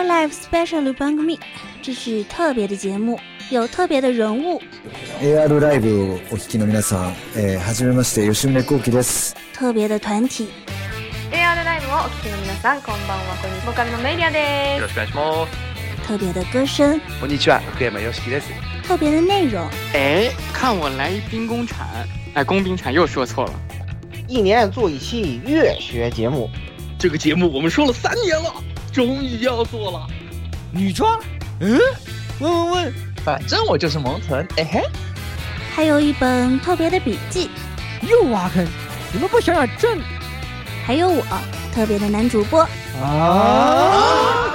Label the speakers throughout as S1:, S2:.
S1: AR Live Special 番組，这是特别的节目，有特别的人物，
S2: AR ライブをお聞きの皆さん、えー、はじめまして吉宗幸喜です
S1: 特别的团体，
S3: AR ライブをお聞きの皆さんこんばんはこんにちはボーカルのメイリアで
S4: よろしくお願いします。
S1: 特别的歌声，
S4: こんにちは、福山よしきです。
S1: 特别的内容，
S5: 哎，看我来一兵工铲，哎，工兵铲又说错了。
S6: 一年做一期乐学节目，
S4: 这个节目我们说了三年了， 终于要做了。
S7: 女装？嗯？问问问，
S8: 反正我就是萌豚，哎嘿，
S1: 还有一本特别的笔记，
S7: 又挖坑！你们不想想正
S1: 还有我特别的男主播，
S7: 啊？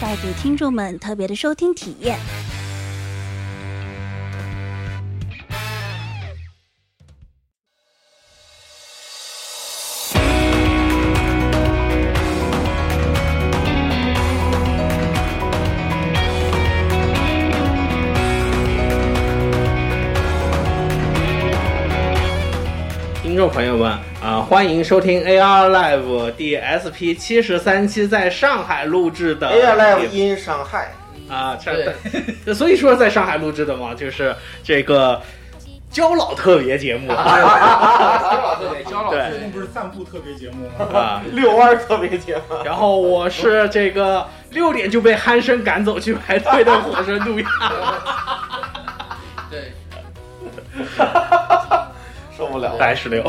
S1: 带给听众们特别的收听体验。
S9: 众朋友们啊、欢迎收听 AR Live 第 SP 七十三期在上海录制的
S6: AR Live in 上海，
S9: 啊，这对，所以说在上海录制的嘛，就是这个焦老特别节目。对。
S10: 最近不是散步特别节目吗？
S9: 啊，
S6: 遛弯特别节目，
S9: 然后我是这个六点就被鼾声赶走去排队的火神杜亚，
S5: 对，
S6: 受不了。
S9: 来十六，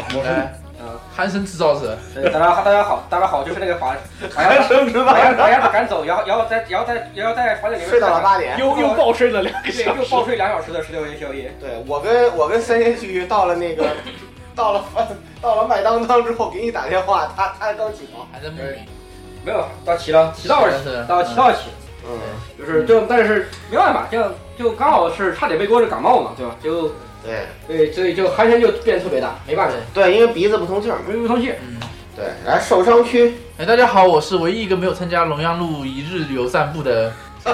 S5: 鼾声制造者，
S11: 大家好，大家好，大家好，就是那个 把把
S6: 鼾声知道
S11: 把鸭把鸭子赶走，然后然后在然后在然后在房间里面
S6: 睡到了八点。
S9: 又又暴睡了两个
S11: 对，
S9: 小时，
S11: 又暴睡两小时的十六元宵夜。
S6: 对我跟我跟三仙旭到了那个 到了 到了麦当当之后，给你打电话，他他刚起床。
S5: 还在梦里。
S11: 没有，到齐了，齐到了
S5: 是是，
S11: 到齐到齐，
S6: 嗯，
S11: 就是就但是没办法，这样就刚好是差点被过这感冒嘛，对吧？就
S6: 对。
S11: 对，所以就鼾声就变得特别大，没办法，
S6: 对，因为鼻子不通气儿嘛。
S11: 没不通气。
S5: 嗯，
S6: 对，来受伤区，
S5: 哎，大家好，我是唯一一个没有参加龙阳路一日游散步的，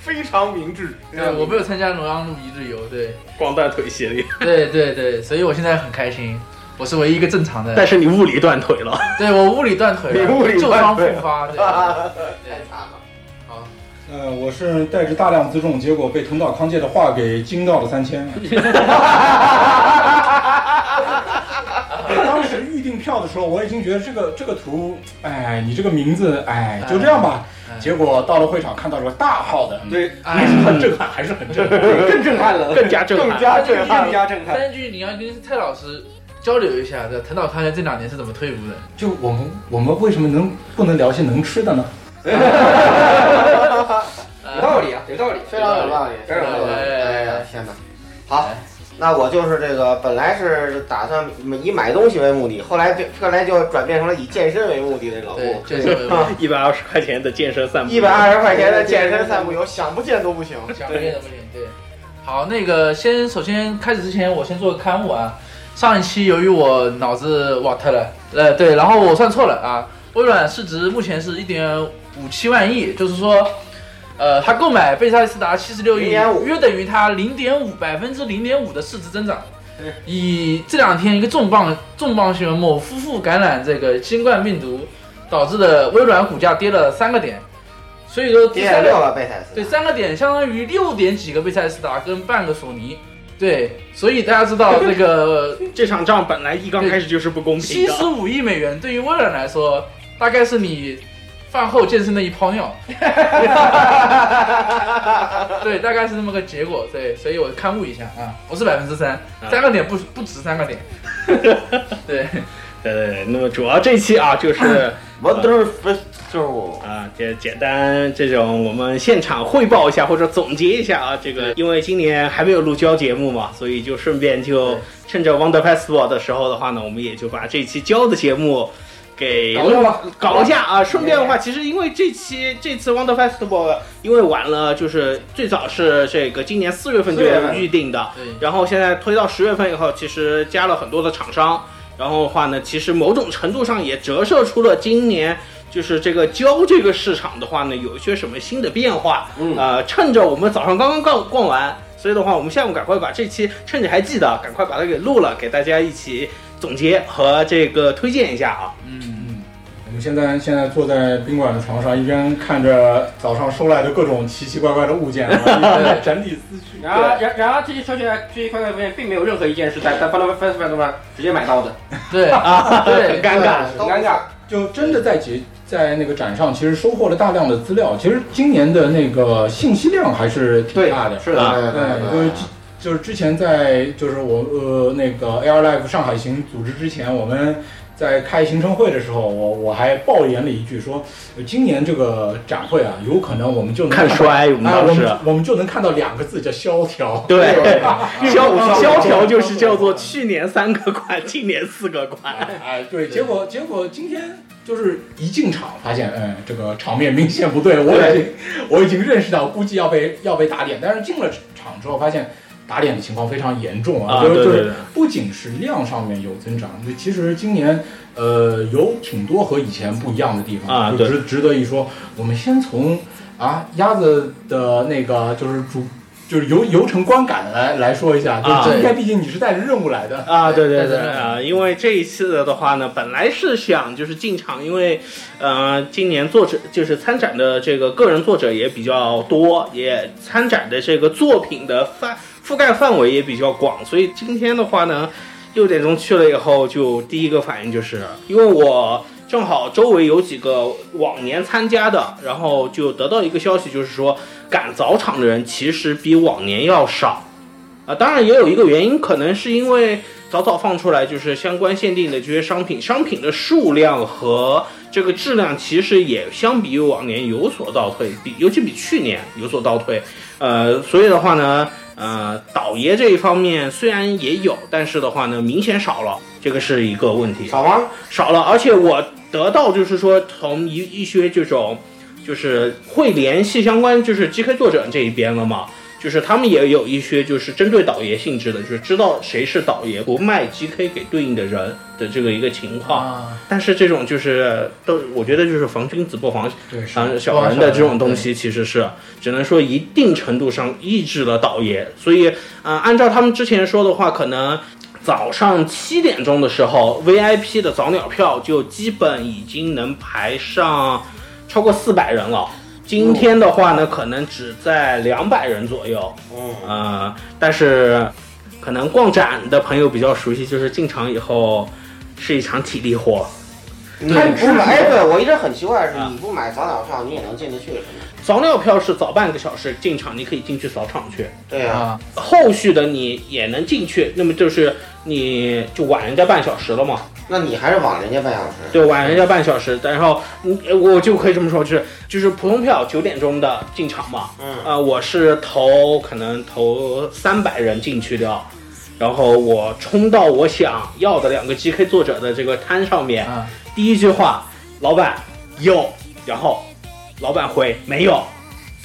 S6: 非常明智。
S5: 对我没有参加龙阳路一日游，对，
S9: 光断腿系列，
S5: 对对对，所以我现在很开心，我是唯一一个正常的，
S9: 但是你物理断腿了，
S5: 对我物理断腿了，
S6: 你物理
S5: 旧伤
S6: 断腿
S5: 复发，对，
S10: 呃，我是带着大量辎重，结果被藤岛康介的话给惊到了三千。当时预订票的时候，我已经觉得这个这个图，哎，你这个名字，哎，就这样吧。
S5: 哎
S10: 结果到了会场看到了个大号的，
S11: 对，
S5: 还是，
S10: 很震撼，还是很震撼。
S11: 更震撼了，
S9: 更加震撼
S6: 更加震撼
S11: 更加震撼。
S5: 三句你要跟蔡老师交流一下，这藤岛康介这两年是怎么退伍的？
S10: 就我们我们为什么能不能聊些能吃的呢？
S11: 有道理啊，有道理。
S6: 非常有道理，非常有道理。哎呀，天哪！好，那我就是这个，本来是打算以买东西为目的，后来就后来就转变成了以健身为目的的老
S5: 对
S6: 顾，。
S9: 一百二十块钱的健身散步，
S6: 一百二十块钱的健身散步游，想不见都不行。
S5: 想不见都不行。对，好，那个先首先开始之前，我先做个刊物啊。上一期由于我脑子瓦特了，呃，对，然后我算错了啊。微软市值目前是一点五七万亿，就是说，呃，他购买贝塞斯达七十六亿，约等于他零点五百分之零点五的市值增长。以这两天一个重磅重磅新闻，某夫妇感染这个新冠病毒，导致的微软股价跌了三个点，所以说
S6: 跌了六个贝塞斯，
S5: 对，三个点相当于六点几个贝塞斯达跟半个索尼。对，所以大家知道这个
S9: 这场仗本来一刚开始就是不公平的
S5: 七十。五亿美元对于微软来说，大概是你饭后健身的一泡尿。对，大概是这么个结果。对，所以我刊物一下啊，不是百分之三，三个点不不止三个点。对，
S9: 对对对，那么主要这期啊，就是。
S6: Wonder Festival，
S9: 啊，这简单这种我们现场汇报一下或者总结一下啊，这个因为今年还没有录交节目嘛，所以就顺便就趁着 Wonder Festival 的时候的话呢，我们也就把这期交的节目给
S11: 搞一下
S9: 啊。顺便的话，其实因为这期这次 Wonder Festival 因为晚了，就是最早是这个今年四月份就
S6: 4月份
S9: 预定的，
S5: 对
S9: 然后现在推到十月份以后，其实加了很多的厂商。然后的话呢，其实某种程度上也折射出了今年就是这个胶这个市场的话呢，有一些什么新的变化。
S6: 嗯
S9: 呃，趁着我们早上刚刚逛逛完，所以的话，我们下午赶快把这期趁着还记得，赶快把它给录了，给大家一起总结和这个推荐一下啊。
S5: 嗯嗯，
S10: 我们现在现在坐在宾馆的床上，一边看着早上收来的各种奇奇怪怪的物件，一边在整理思绪。
S11: 然而，然然而这些收起来这些快快发现，并没有任何一件是在在 Final Festival 上直接买到的。
S5: 对
S11: 啊，
S5: 对
S11: 很尴尬，很尴尬。
S10: 就真的在节在那个展上，其实收获了大量的资料。其实今年的那个信息量还是挺大的。
S11: 是的，
S10: 对，就是就是之前在就是我呃那个 Air Life 上海行组织之前，我们。在开行程会的时候，我我还爆言了一句说，今年这个展会啊，有可能我们就能
S9: 看衰，我们
S10: 当时我们就能看到两个字叫萧条。
S9: 对，萧 萧条就是叫做去年三个馆，今年四个馆。
S10: 哎，对，结果结果今天就是一进场发现，嗯，这个场面明显不对，我已经 我已经认识到，估计要被要被打脸。但是进了场之后发现。打脸的情况非常严重
S9: 啊！
S10: 就是就是不仅是量上面有增长，就其实今年呃有挺多和以前不一样的地方
S9: 啊，
S10: 值值得一说。我们先从啊鸭子的那个就是主就是游游程观感来来说一下，就应该毕竟你是带着任务来的
S9: 啊，对对对啊，因为这一次的话呢，本来是想就是进场，因为呃今年作者就是参展的这个个人作者也比较多，也参展的这个作品的范。覆盖范围也比较广，所以今天的话呢，六点钟去了以后，就第一个反应就是，因为我正好周围有几个往年参加的，然后就得到一个消息，就是说赶早场的人其实比往年要少，啊，当然也有一个原因，可能是因为早早放出来，就是相关限定的这些商品，商品的数量和这个质量其实也相比于往年有所倒退，比尤其比去年有所倒退，呃，所以的话呢。呃，导爷这一方面虽然也有，但是的话呢，明显少了，这个是一个问题。
S6: 少吗？
S9: 少了，而且我得到就是说，从一一些这种，就是会联系相关，就是 GK 作者这一边了嘛。就是他们也有一些就是针对导爷性质的，就是知道谁是导爷，不卖 GK 给对应的人的这个一个情况。但是这种就是都，我觉得就是防君子不防啊小人的这种东西，其实是只能说一定程度上抑制了导爷。所以啊，按照他们之前说的话，可能早上七点钟的时候，VIP 的早鸟票就基本已经能排上超过四百人了。今天的话呢，可能只在两百人左右。嗯，呃，但是可能逛展的朋友比较熟悉，就是进场以后是一场体力活。
S6: 你不买？哎，对 我一直很奇怪是，你不买早鸟票，你也能进得去是吗？
S9: 早鸟票是早半个小时进场，你可以进去扫场去。
S6: 对啊，
S9: 后续的你也能进去，那么就是你就晚人家半小时了嘛。
S6: 那你还是晚人家半小时？
S9: 对，晚人家半小时，然后你我就可以这么说，就是就是普通票九点钟的进场嘛。
S6: 嗯
S9: 啊，我是投可能投三百人进去的，然后我冲到我想要的两个 GK 作者的这个摊上面，第一句话，老板有，然后。老板回没有，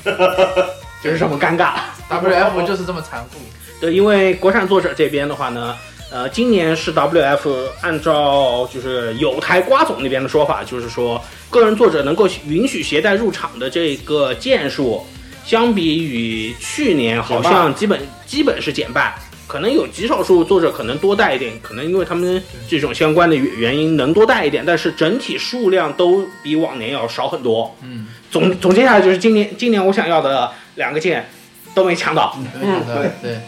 S9: 就是这么尴尬。
S5: WF 就是这么残酷。
S9: 对，因为国产作者这边的话呢，呃，今年是 WF 按照就是有台瓜总那边的说法，就是说个人作者能够允许携带入场的这个件数，相比于去年好像基本基本是减半。可能有极少数作者可能多带一点，可能因为他们这种相关的原因能多带一点，但是整体数量都比往年要少很多。
S5: 嗯，
S9: 总总结下来就是今年今年我想要的两个件都没抢到。
S5: 嗯，对对，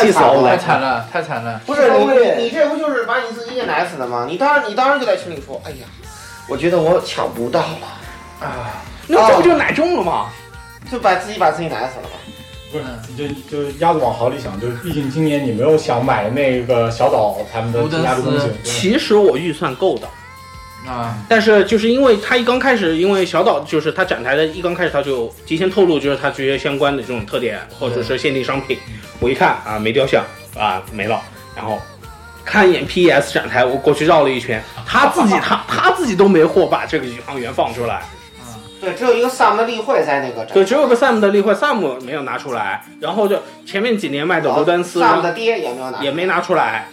S6: 气死我
S5: 了，太惨了，太惨了。
S6: 不是你你这不就是把你自己给奶死了吗？你当然你当然就在群里说，哎呀，我觉得我抢不到了
S9: 啊，那这不就奶中了吗？
S6: 就把自己把自己奶死了吧。
S10: 不是，就就鸭子往好里想，就是毕竟今年你没有想买那个小岛他们的其他的东西。
S9: 其实我预算够的
S5: 啊，
S9: 但是就是因为他一刚开始，因为小岛就是他展台的一刚开始他就提前透露，就是他这些相关的这种特点或者是限定商品。我一看啊，没雕像啊，没了。然后看一眼 PES 展台，我过去绕了一圈，他自己 他他自己都没货把这个宇航员放出来。
S6: 对，只有一个 Sam 的例会在那个。
S9: 对，只有个 Sam 的例会，Sam 没有拿出来。然后就前面几年卖的卢丹斯
S6: ，Sam 的爹也没有拿，
S9: 也没拿出来。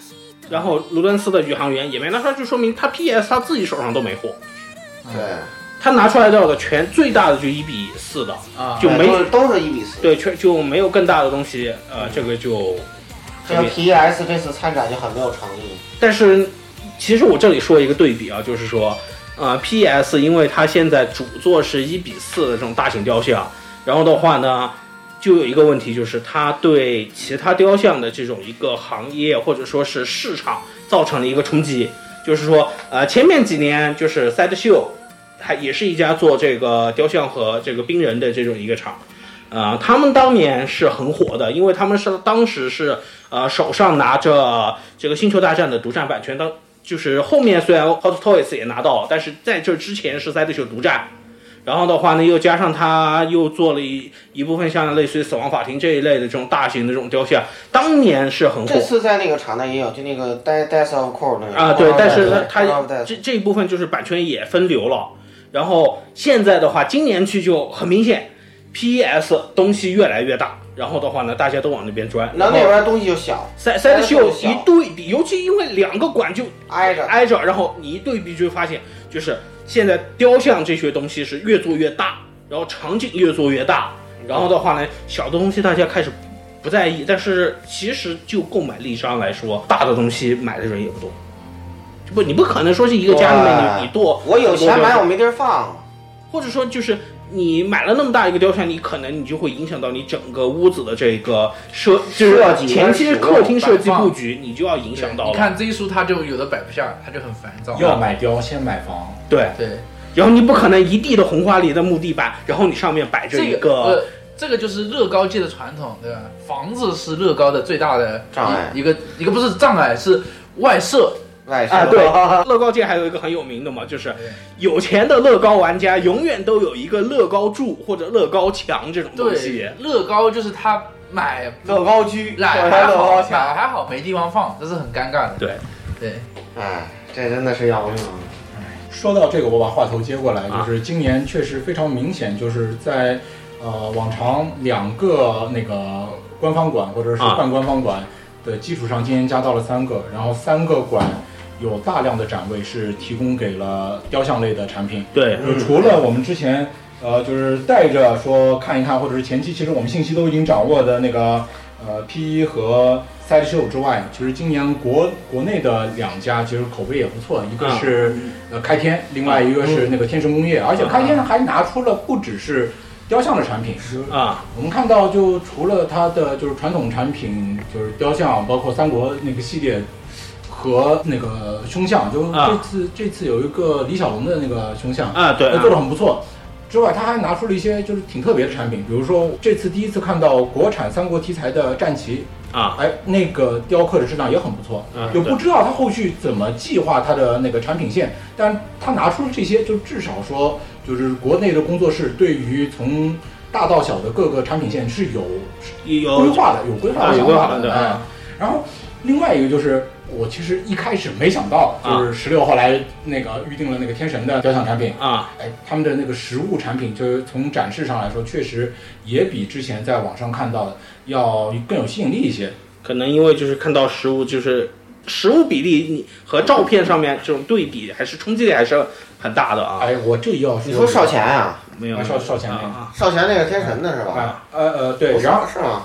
S9: 然后卢丹斯的宇航员也没拿出来，就说明他 PS 他自己手上都没货。
S6: 对，
S9: 他拿出来的全最大的就一比四的
S5: 啊，
S9: 就没
S6: 都是一比四。
S9: 对，全就没有更大的东西。呃，这个就
S6: 这个 PS 这次参展就很没有诚意。
S9: 但是其实我这里说一个对比啊，就是说。呃，PES 因为它现在主做是一比四的这种大型雕像，然后的话呢，就有一个问题，就是它对其他雕像的这种一个行业或者说是市场造成了一个冲击。就是说，呃，前面几年就是 Sideshow，还也是一家做这个雕像和这个冰人的这种一个厂，呃，他们当年是很火的，因为他们是当时是呃手上拿着这个星球大战的独占版权，当就是后面虽然 Hot Toys 也拿到了，但是在这之前是 Sideshow 独占。然后的话呢，又加上他又做了一一部分像类似于死亡法庭这一类的这种大型的这种雕像，当年是很火。
S6: 这次在那个场内也有，就那个 Death of Core 那个
S9: 啊，对，但是
S6: 对
S9: 它
S6: Call of
S9: 它
S6: Death
S9: 这这一部分就是版权也分流了。然后现在的话，今年去就很明显，PES 东西越来越大，然后的话呢，大家都往那边钻。
S6: 那那边东西就小，
S9: 塞塞的秀
S6: 小
S9: 一对比，尤其因为两个馆就
S6: 挨着
S9: 挨着，然后你一对比就会发现，就是现在雕像这些东西是越做越大，然后场景越做越大，然后的话呢，小的东西大家开始不在意，但是其实就购买力上来说，大的东西买的人也不多。不，你不可能说是一个家里面你你剁，
S6: 我有钱买，我
S9: 没。
S6: 地儿放。
S9: 或者说就是你买了那么大一个雕像，你可能你就会影响到你整个屋子的这个设，就是
S6: 设计
S9: 前期客厅设计布局，你就要影响到了。
S5: 你看这一书，他就有的摆不下，他就很烦躁。
S10: 要买雕先买房，
S9: 对
S5: 对，
S9: 然后你不可能一地的红花梨的木地板，然后你上面摆着一
S5: 这个呃，这个就是乐高界的传统，对吧？房子是乐高的最大的
S6: 障碍
S5: 一一个一个不是障碍，是外设。
S6: 外
S9: 啊，对，乐高界还有一个很有名的嘛，就是有钱的乐高玩家永远都有一个乐高柱或者乐高墙这种东西。
S5: 对。，乐高就是他买
S6: 乐高居，
S5: 买还好
S6: 乐高墙
S5: 买还好没地方放，这是很尴尬的。
S9: 对。
S5: 对，
S6: 哎，这真的是要命。
S10: 说到这个，我把话头接过来，
S9: 啊。
S10: 就是今年确实非常明显，就是在呃往常两个那个官方馆或者是
S9: 啊。
S10: 半官方馆的基础上，今年加到了三个，然后三个馆有大量的展位是提供给了雕像类的产品。
S9: 对
S10: 就除了我们之前呃就是带着说看一看，或者是前期其实我们信息都已经掌握的那个呃 P 一和 Side Show 之外，其实今年国国内的两家其实口碑也不错，一个是、呃开天，另外一个是那个天神工业，而且开天还拿出了不只是雕像的产品，
S9: 啊，
S10: 我们看到就除了它的就是传统产品，就是雕像，包括三国那个系列。和那个胸像，就
S9: 啊。
S10: 这次、这次有一个李小龙的那个胸像
S9: 啊对
S10: 呃做的很不错。之外，他还拿出了一些就是挺特别的产品，比如说这次第一次看到国产三国题材的战旗
S9: 啊，
S10: 哎，那个雕刻的质量也很不错，
S9: 嗯
S10: 就不知道他后续怎么计划他的那个产品线，但他拿出了这些，就至少说就是国内的工作室对于从大到小的各个产品线是有
S9: 有
S10: 规划的，有规划
S9: 啊
S10: 的想法
S9: 有规划的对
S10: 哎，然后另外一个就是。我其实一开始没想到，就是十六后来那个预定了那个天神的雕像产品
S9: 啊，
S10: 哎，他们的那个实物产品，就是从展示上来说，确实也比之前在网上看到的要更有吸引力一些。
S9: 可能因为就是看到实物，就是实物比例你和照片上面这种对比，还是冲击力还是很大的啊。
S10: 哎，我这要说，
S6: 你说少钱啊？
S9: 没有
S10: 啊少少钱那个
S9: 啊
S6: 少钱那个天神的是吧？
S10: 啊，呃呃，对，
S6: 是
S10: 然后
S6: 是吗？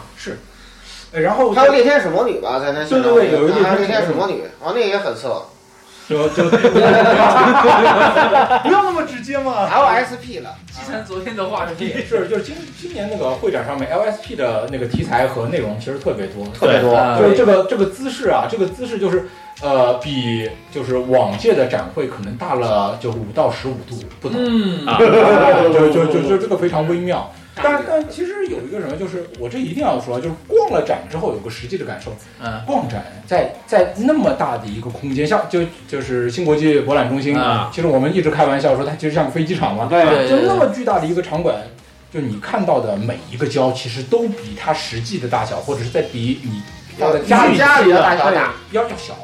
S10: 是，呃然后
S6: 还有猎天使魔女吧，在那
S10: 对对对有一个
S6: 猎
S10: 猎天使
S6: 魔女，啊，那个也很色。
S10: 就就 不要那么直接嘛。
S6: ！LSP 了，
S5: 继承昨天的话题。
S10: 是，就是今今年那个会展上面 LSP 的那个题材和内容其实特别多，
S6: 特别多
S10: 就是这个这个姿势啊，这个姿势就是呃比就是往届的展会可能大了就五到十五度不等，
S5: 嗯
S10: 啊，就就就就这个非常微妙。但但其实有一个什么，就是我这一定要说，就是逛了展之后有个实际的感受。
S5: 嗯，
S10: 逛展在在那么大的一个空间，像就就是新国际博览中心
S9: 啊
S10: 其实我们一直开玩笑说它其实像个飞机场嘛，
S6: 对
S5: 对
S10: 就那么巨大的一个场馆，就你看到的每一个胶，其实都比它实际的大小，或者是在比你放在家里
S6: 家里的大小大，
S10: 要要小。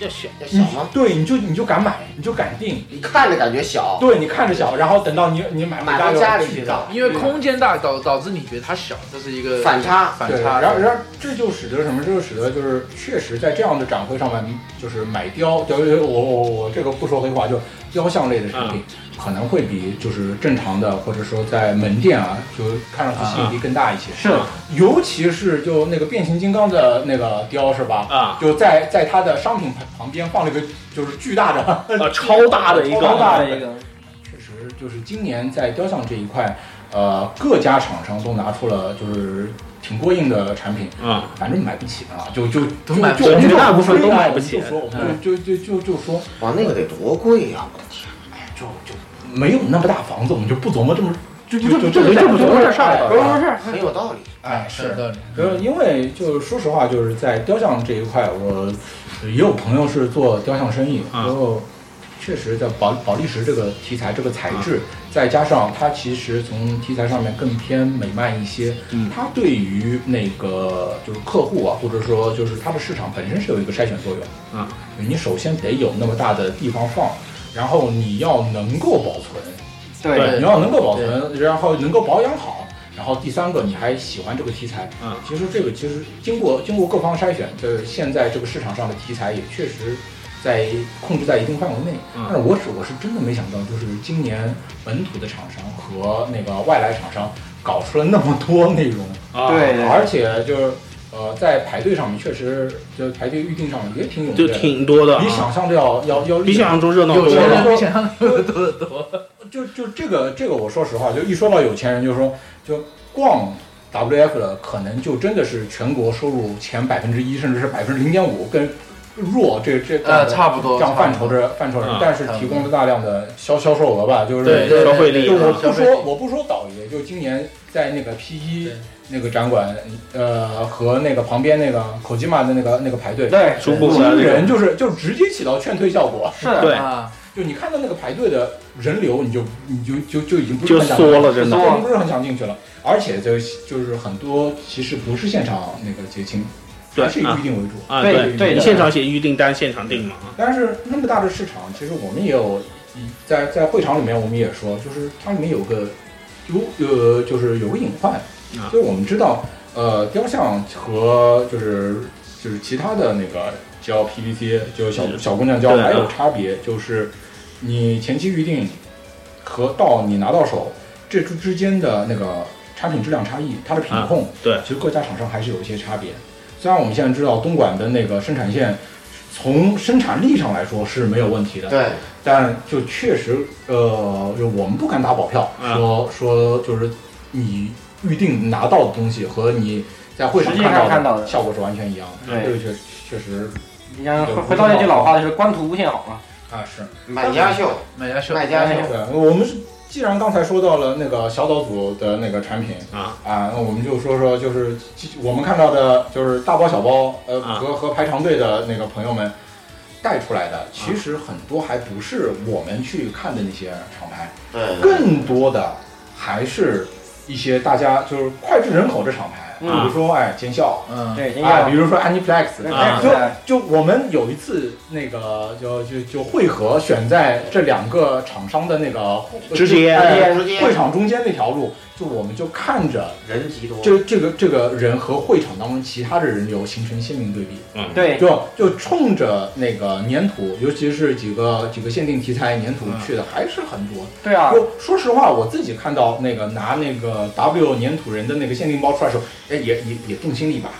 S9: 要小
S6: 要小吗？
S10: 对，你就你就敢买，你就敢定，
S6: 你看着感觉小，
S10: 对你看着小，然后等到你你买回
S6: 买到家里去
S10: 巨大，
S5: 因为空间大导导致你觉得它小，这是一个
S6: 反差
S10: 对，
S5: 反差。
S10: 然后然后这就使得什么？这就使得就是确实在这样的展会上面，就是买雕，就我我我这个不说黑话，就雕像类的产品，可能会比就是正常的或者说在门店啊，就看上去吸引力更大一些。
S9: 是，
S10: 尤其是就那个变形金刚的那个雕是吧？
S9: 啊，
S10: 就在在它的商品旁旁边放了一个就是巨大的
S9: 啊超大的一个。
S10: 超大的
S11: 一个，
S10: 确实就是今年在雕像这一块，呃，各家厂商都拿出了就是挺过硬的产品，
S9: 啊，
S10: 反正买不起啊，就就
S5: 都买不
S10: 就就
S9: 绝大部分都买不起
S10: 就说我们
S9: 嗯
S10: 就就就就就说
S6: 哇，那个得多贵呀！我的天，
S10: 就就没有那么大房子，我们就不琢磨这么就就就
S9: 就就这不琢磨这事儿
S10: 哎
S11: 不是不是，
S6: 很有道理。
S10: 哎是
S5: 的，
S10: 呃，因为就是说实话，就是在雕像这一块，我也有朋友是做雕像生意，
S9: 啊
S10: 然后确实在宝宝利石这个题材、这个材质，再加上它其实从题材上面更偏美漫一些，
S9: 嗯。
S10: 它对于那个就是客户啊，或者说就是它的市场本身是有一个筛选作用。
S9: 啊。
S10: 你首先得有那么大的地方放，然后你要能够保存，
S11: 对。
S10: 你要能够保存，然后能够保养好，然后第三个你还喜欢这个题材，
S9: 嗯，
S10: 其实这个其实经过经过各方筛选，这现在这个市场上的题材也确实在控制在一定范围内。
S9: 嗯
S10: 但是我是我是真的没想到，就是今年本土的厂商和那个外来厂商搞出了那么多内容，
S9: 啊
S11: 对对
S10: 而且就是呃在排队上面确实就排队预定上面也挺踊
S9: 就挺多的啊，
S10: 比想象的要要要
S9: 比想象中热闹
S5: 有钱
S9: 多了。
S5: 人比想象中的多得多。
S10: 就就这个这个，我说实话，就一说到有钱人，就是说就逛 WF 的，可能就真的是全国收入前百分之一，甚至是百分之零点五，跟弱这这
S5: 呃，差不多，
S10: 这样范畴的范畴但是提供了大量的销销售额吧，就是
S9: 消费力啊
S10: 就我不说我不说倒爷，就今年在那个 P 一那个展馆，呃，和那个旁边那个口吉玛的那个那个排队，
S11: 对，
S9: 逐步
S10: 惊人，就是就直接起到劝退效果。
S11: 是的，
S9: 对。
S5: 啊，
S10: 就你看到那个排队的人流，你就你就就就已经不是
S9: 就
S10: 很想
S9: 缩了，真的。
S10: 已经不是很想进去了。而且就就是很多其实不是现场那个结清，
S9: 对
S10: 还是以预定为主。
S9: 啊，
S11: 对
S9: 对你现场写预订单，现场订嘛。
S10: 但是那么大的市场，其实我们也有在在会场里面，我们也说，就是它里面有个有呃，就是有个隐患，
S9: 啊
S10: 就是我们知道，呃，雕像和就是就是其他的那个胶 PVC 就小
S9: 是
S10: 小姑娘胶还有
S9: 啊
S10: 差别，就是你前期预定和到你拿到手这之之间的那个产品质量差异，它的品控，
S9: 对
S10: 其实各家厂商还是有一些差别。虽然我们现在知道东莞的那个生产线从生产力上来说是没有问题的，
S6: 对，
S10: 但就确实，呃，就我们不敢打保票，
S9: 嗯。
S10: 说说就是你预定拿到的东西和你在会场
S11: 实际上
S10: 看
S11: 看到的。
S10: 的效果是完全一样的。
S11: 对。
S10: 这个确确实
S11: 你像回回到那句老话，就是官图无限好嘛。
S10: 啊是。
S6: 买家秀，
S5: 买家秀，
S6: 卖家秀，
S10: 对，我们是既然刚才说到了那个小岛组的那个产品
S9: 啊。
S10: 啊，那我们就说说就是我们看到的，就是大包小包，呃，
S9: 啊。
S10: 和和排长队的那个朋友们带出来的，其实很多还不是我们去看的那些厂牌，
S6: 对，
S10: 更多的还是一些大家就是脍炙人口的厂牌，比
S11: 嗯
S10: 如说哎尖效。
S5: 嗯，
S11: 对，
S10: 啊，比如说 Aniplex，
S9: 啊
S10: 就就我们有一次那个就就就汇合选在这两个厂商的那个会场中间那条路，就我们就看着
S6: 人极多，
S10: 这这个这个人和会场当中其他的人流形成鲜明对比，
S9: 嗯，
S11: 对，
S10: 就就冲着那个粘土，尤其是几个几个限定题材粘土去的还是很多。
S11: 对啊，
S10: 就说实话，我自己看到那个拿那个 W 粘土人的那个限定包出来的时候，哎，也也也动心了一把，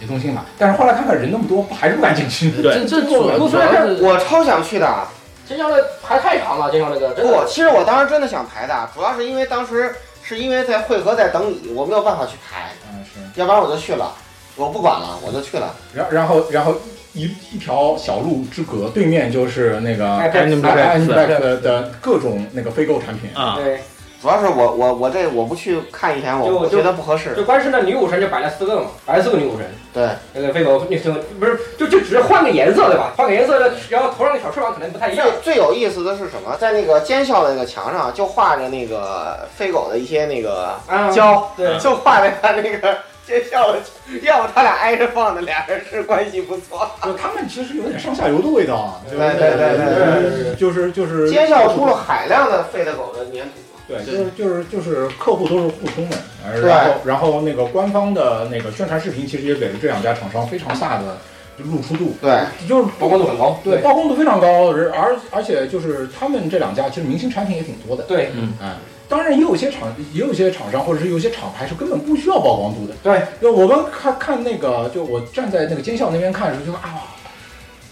S10: 也动心了。但是后来看看人那么多，还是不敢进去。
S9: 对。
S5: 这这主要主要是
S6: 我超想去的。
S11: 金宵的排太长了，金宵那个真
S6: 不，其实我当时真的想排的，主要是因为当时是因为在汇合在等你，我没有办法去排，
S10: 嗯，是。
S6: 要不然我就去了，我不管了，我就去了。
S10: 然然后然后一一条小路之隔，对面就是那个
S11: 哎
S10: Aniplex
S11: Aniplex
S10: 的的各种那个非购产品。
S9: 啊，
S11: 对，
S6: 主要是我我我这我不去看一天，我觉得不合适。
S11: 就光是那女武神就摆了四个嘛，摆了四个女武神。
S6: 对，
S11: 那个飞狗，那就不是就就只是换个颜色对吧？换个颜色，然后头上那小翅膀可能不太一样。
S6: 最最有意思的是什么？在那个尖校的那个墙上就画着那个飞狗的一些那个
S11: 啊，
S6: 胶，
S11: 对
S6: 就画着他那个奸笑的，要不他俩挨着放的，俩人是关系不错。
S10: 就他们其实有点上下游的味道啊。
S6: 对对对对
S10: 对，就是就是
S6: 尖笑出了海量的飞的狗的粘土。
S10: 对，就是就是就是客户都是互通的，呃然后然后那个官方的那个宣传视频其实也给了这两家厂商非常大的就露出度，
S6: 对，
S10: 就是
S11: 曝光度很高，
S10: 对，曝光度非常高，而而而且就是他们这两家其实明星产品也挺多的，
S11: 对，
S5: 嗯，
S10: 哎，当然也有些厂也有些厂商或者是有些厂牌是根本不需要曝光度的，
S11: 对，
S10: 就我们看看那个，就我站在那个监校那边看的时候，就说啊，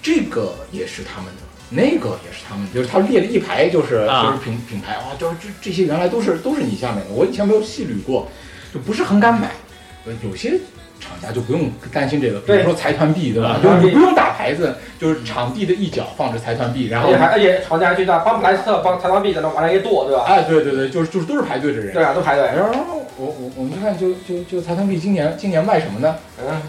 S10: 这个也是他们的。那个也是他们，就是他列了一排，就是、
S5: 啊
S10: 就是品品牌啊，就是这这些原来都是都是你下面的，我以前没有细捋过，就不是很敢买。呃有些厂家就不用担心这个，比如说财团币，对吧？
S11: 啊
S10: 就你不用打牌子，就是场地的一角放着财团币，然后
S11: 而且还而且厂家去那帮普莱斯特帮财团币在那往那一剁，对吧？
S10: 哎，对对对，就是就是都是排队的人。
S11: 对啊，都排队。
S10: 然后我我我们就看就就就财团币今年今年卖什么呢？
S11: 嗯，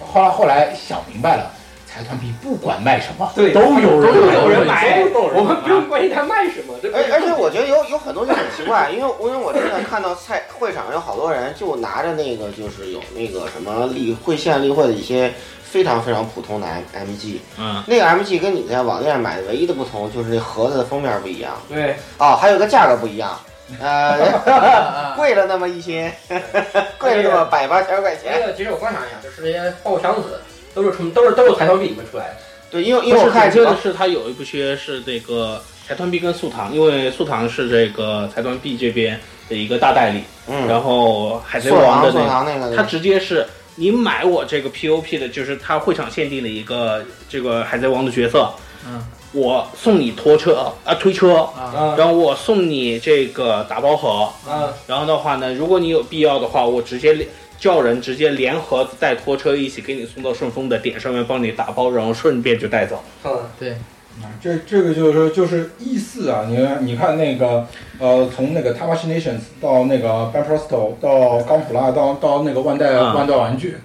S10: 后来后来想明白了。财团币不管卖什么，
S11: 对，
S10: 都有
S11: 人
S10: 都有
S11: 人买，我们不用关心他卖什么。
S6: 而而且我觉得有有很多就很奇怪，因为因为我真的看到菜会场有好多人就拿着那个就是有那个什么例会县例会的一些非常非常普通的 M M G，
S5: 嗯，
S6: 那个 M G 跟你在网店买的唯一的不同就是那盒子的封面不一样，
S11: 对，
S6: 哦，还有个价格不一样，呃，贵了那么一些，贵了那么百八千块钱。
S11: 这个其实我观察一下，就是这些爆箱子都是从都是都是财团币里面出来的。
S6: 对，因为因为我看
S9: 这个是它有一部些是这个财团币跟速堂，因为速堂是这个财团币这边的一个大代理，
S6: 嗯，
S9: 然后海贼王的
S6: 那个，
S9: 它直接是你买我这个 POP 的，就是它会场限定的一个这个海贼王的角色，
S5: 嗯，
S9: 我送你拖车啊推车
S11: 啊，
S9: 然后我送你这个打包盒
S11: 啊，
S9: 然后的话呢，如果你有必要的话，我直接叫人直接连盒子带拖车一起给你送到顺丰的点上面，帮你打包，然后顺便就带走。
S11: 嗯，
S5: 对。
S10: 啊，这这个就是说，就是意思啊，你看你看那个，呃，从那个 Nations 到那个 b a n p r o s t o 到钢普拉，到到那个万代、
S9: 嗯
S10: 万代玩具，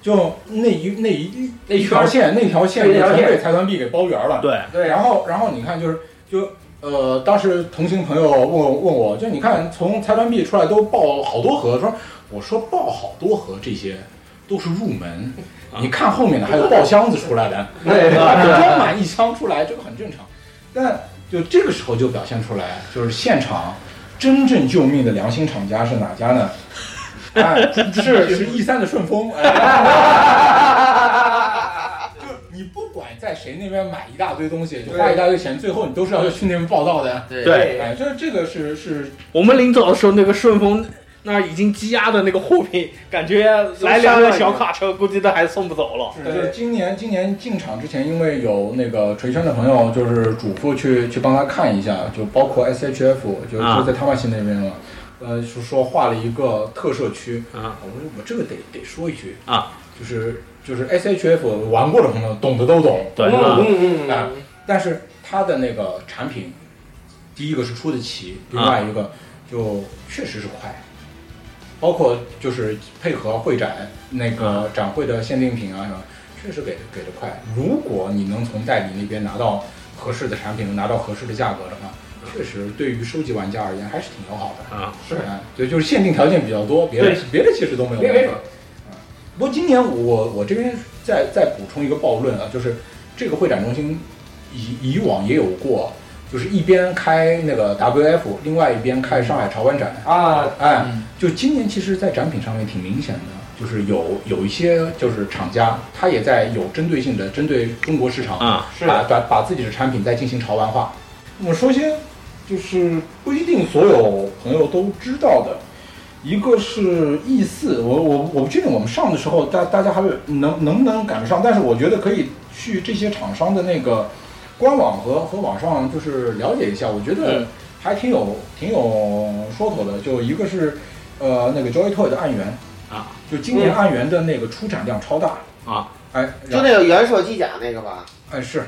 S10: 就那一那一
S11: 那一
S10: 条线，那条线就全被财团币给包圆了。
S9: 对
S11: 对。
S10: 然后然后你看，就是就呃，当时同行朋友问问我，就你看从财团币出来都爆好多盒，说我说爆好多盒这些都是入门。你看后面的还有爆箱子出来的，
S11: 对
S10: 装满一箱出来，这个很正常。但就这个时候就表现出来，就是现场真正救命的良心厂家是哪家呢？哎，是 是 E 三的顺丰。哎，就你不管在谁那边买一大堆东西，就花一大堆钱，最后你都是要去那边报道的。
S9: 对
S10: 哎，就是这个是是
S9: 我们临走的时候，那个顺丰。那已经积压的那个货品，感觉来两个小卡车，估计都还送不走了。
S10: 是，就是今年今年进场之前，因为有那个锤圈的朋友，就是嘱咐去去帮他看一下，就包括 SHF，就就在汤马西那边了。呃，是说画了一个特摄区。
S9: 啊，
S10: 我说我这个得得说一句。
S9: 啊，
S10: 就是就是 SHF 玩过的朋友懂的都懂，
S9: 对，
S11: 嗯嗯
S10: 啊，但是它的那个产品，第一个是出得起，另外一个就确实是快。包括就是配合会展那个展会的限定品啊什么，确实给给的快。如果你能从代理那边拿到合适的产品，拿到合适的价格的话，确实对于收集玩家而言还是挺友好的
S9: 啊。
S10: 是啊，对，就是限定条件比较多，别的别的其实都没有办法。啊，不过今年我我这边再再补充一个暴论啊，就是这个会展中心以以往也有过。就是一边开那个 WF，另外一边开上海潮玩展
S11: 啊，
S10: 哎，就今年其实，在展品上面挺明显的，就是有有一些就是厂家，他也在有针对性的针对中国市场
S9: 啊，
S10: 把把把自己的产品在进行潮玩化。那么说些就是不一定所有朋友都知道的，一个是 E 四，我我我不确定我们上的时候大大家还能能不能赶得上，但是我觉得可以去这些厂商的那个。官网和和网上就是了解一下，我觉得还挺有、嗯、挺有说头的。就一个是，呃，那个 Joy Toy 的暗源
S9: 啊，
S10: 就今年暗源的那个出产量超大。
S9: 啊，
S10: 哎，
S6: 就那个原射机甲那个吧，
S10: 哎是，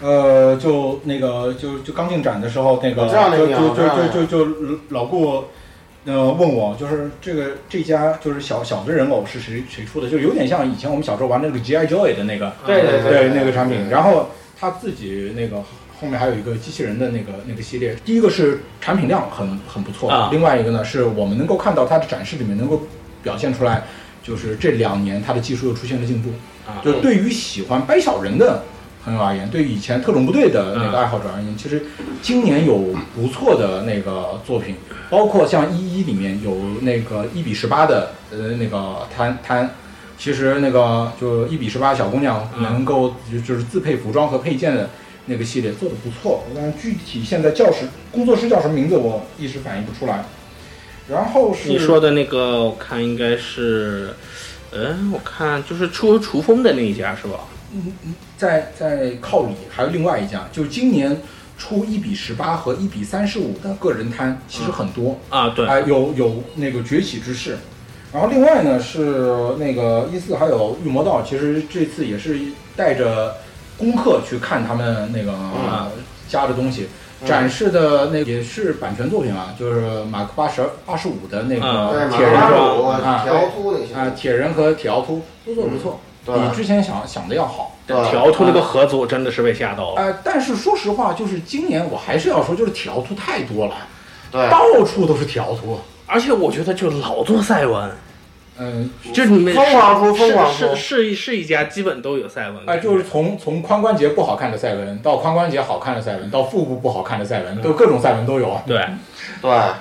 S10: 呃，就那个就就刚进展的时候，那个就就就就就就老顾。呃，问我就是这个这家就是小小的人偶是谁谁出的，就有点像以前我们小时候玩那个 G I Joy 的那个，
S11: 对对
S10: 对那个产品。然后他自己那个后面还有一个机器人的那个那个系列，第一个是产品量很很不错，
S9: 啊、
S10: 另外一个呢是我们能够看到它的展示里面能够表现出来，就是这两年它的技术又出现了进步。
S9: 啊，
S10: 就对于喜欢掰小人的朋友而言，对于以前特种部队的那个爱好者而言，其实今年有不错的那个作品。包括像一一里面有那个一比十八的呃那个摊摊，其实那个就一比十八小姑娘能够就就是自配服装和配件的那个系列做的不错，但是具体现在叫什工作室叫什么名字我一时反应不出来。然后是
S9: 你说的那个，我看应该是，嗯，我看就是出厨风的那一家是吧？
S10: 嗯嗯，在在靠里还有另外一家，就是今年出一比十八和一比三十五的个人摊其实很多
S9: 啊，对，
S10: 啊有有那个崛起之势。然后另外呢是那个一四还有御魔道，其实这次也是带着功课去看他们那个、呃加的东西。展示的那也是版权作品啊，就是马克八十八十五的那个铁人
S6: 马克85
S10: 和啊
S6: 铁凹凸那些。
S10: 啊铁人和铁凹凸都做的不错，比之前想想的要好。
S9: 条图那个合组真的是被吓到了。
S10: 哎，但是说实话，就是今年我还是要说，就是条图太多了，
S6: 对。
S10: 到处都是条图。
S9: 而且我觉得就老做赛文，
S10: 嗯，
S9: 就你们
S10: 疯狂出疯狂出
S9: 是是是是一家基本都有赛文。
S10: 哎、就是从从髋关节不好看的赛文，到髋关节好看的赛文，到腹部不好看的赛文，都各种赛文都有。
S9: 对，
S6: 对，
S10: 啊，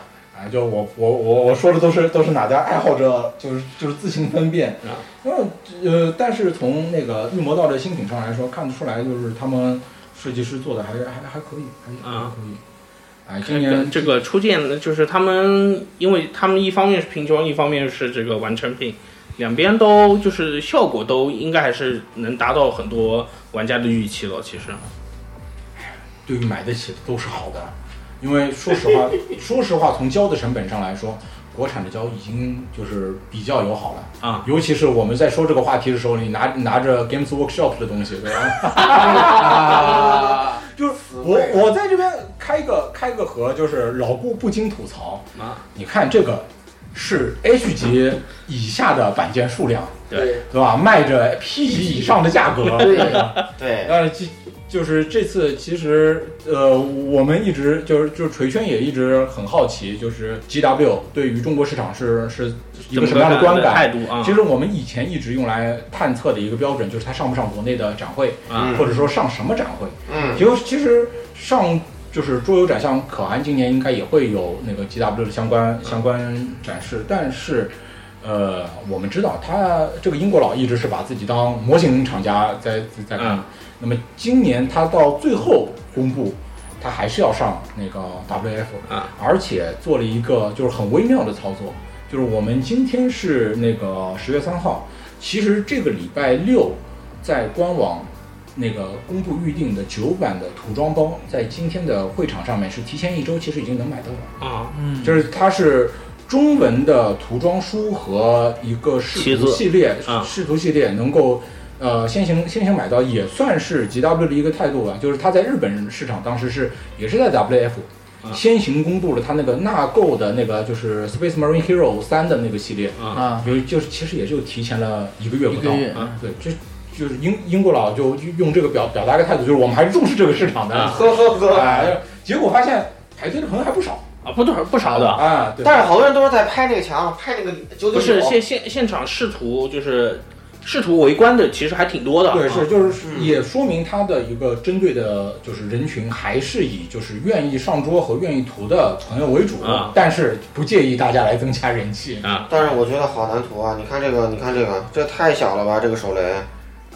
S10: 就我我我我说的都是都是哪家爱好者，就是就是自行分辨。
S9: 啊，
S10: 那么呃，但是从那个御魔道的新品上来说，看得出来就是他们设计师做的还还还可以，还还可以。哎，今年
S9: 这个初见就是他们，因为他们一方面是拼装，一方面是这个完成品，两边都就是效果都应该还是能达到很多玩家的预期了。其实，
S10: 对于买得起的都是好的，因为说实话，说实话，从胶的成本上来说，国产的胶已经就是比较友好了。
S9: 啊。
S10: 尤其是我们在说这个话题的时候，你拿拿着 Games Workshop 的东西，对吧？
S9: 啊
S10: 就是我我在这边开个开个盒，就是老顾不禁吐槽。
S9: 啊，
S10: 你看这个是 H 级以下的板件数量，
S9: 对。
S10: 对吧？卖着 P 级以上的价格，
S6: 对对
S10: 呃，就就是这次其实呃，我们一直就是就是锤圈也一直很好奇，就是 GW 对于中国市场是是一个什么样的观感
S9: 态度啊
S10: 其实我们以前一直用来探测的一个标准就是它上不上国内的展会，
S9: 啊
S10: 或者说上什么展会。
S6: 嗯
S10: 结果其实上就是桌游展，像可汗今年应该也会有那个 GW 的相关相关展示，但是。呃，我们知道他这个英国佬一直是把自己当模型厂家在在看。
S9: 嗯。
S10: 那么今年他到最后公布，他还是要上那个 WF，
S9: 啊，
S10: 而且做了一个就是很微妙的操作，就是我们今天是那个十月三号，其实这个礼拜六在官网那个公布预定的九版的涂装包，在今天的会场上面是提前一周，其实已经能买到了。
S9: 啊，
S5: 嗯。
S10: 就是它是中文的涂装书和一个视图系列，
S9: 啊。
S10: 视图系列能够呃先行先行买到，也算是 GW 的一个态度吧。就是它在日本市场当时是也是在 WF。
S9: 啊。
S10: 先行公布了它那个纳购的那个就是 Space Marine Hero 三的那个系列
S5: 啊。
S10: 有就是其实也就提前了一个月不到。
S5: 一个月。
S10: 啊，对，这就是英英国佬就用这个表表达一个态度，就是我们还是重视这个市场的，
S9: 啊。
S6: 呵呵呵。
S10: 哎，结果发现排队的朋友还不少
S9: 啊，不多不少的。
S10: 啊，对，
S6: 但是好多人都是在拍那个墙，拍那个九九
S9: 不是。现现现场试图就是试图围观的，其实还挺多的。
S10: 对，
S9: 啊
S10: 是就是也说明他的一个针对的，就是人群还是以就是愿意上桌和愿意涂的朋友为主，
S9: 啊
S10: 但是不介意大家来增加人气
S9: 啊
S6: 但是我觉得好难涂啊！你看这个，你看这个，这太小了吧？这个手雷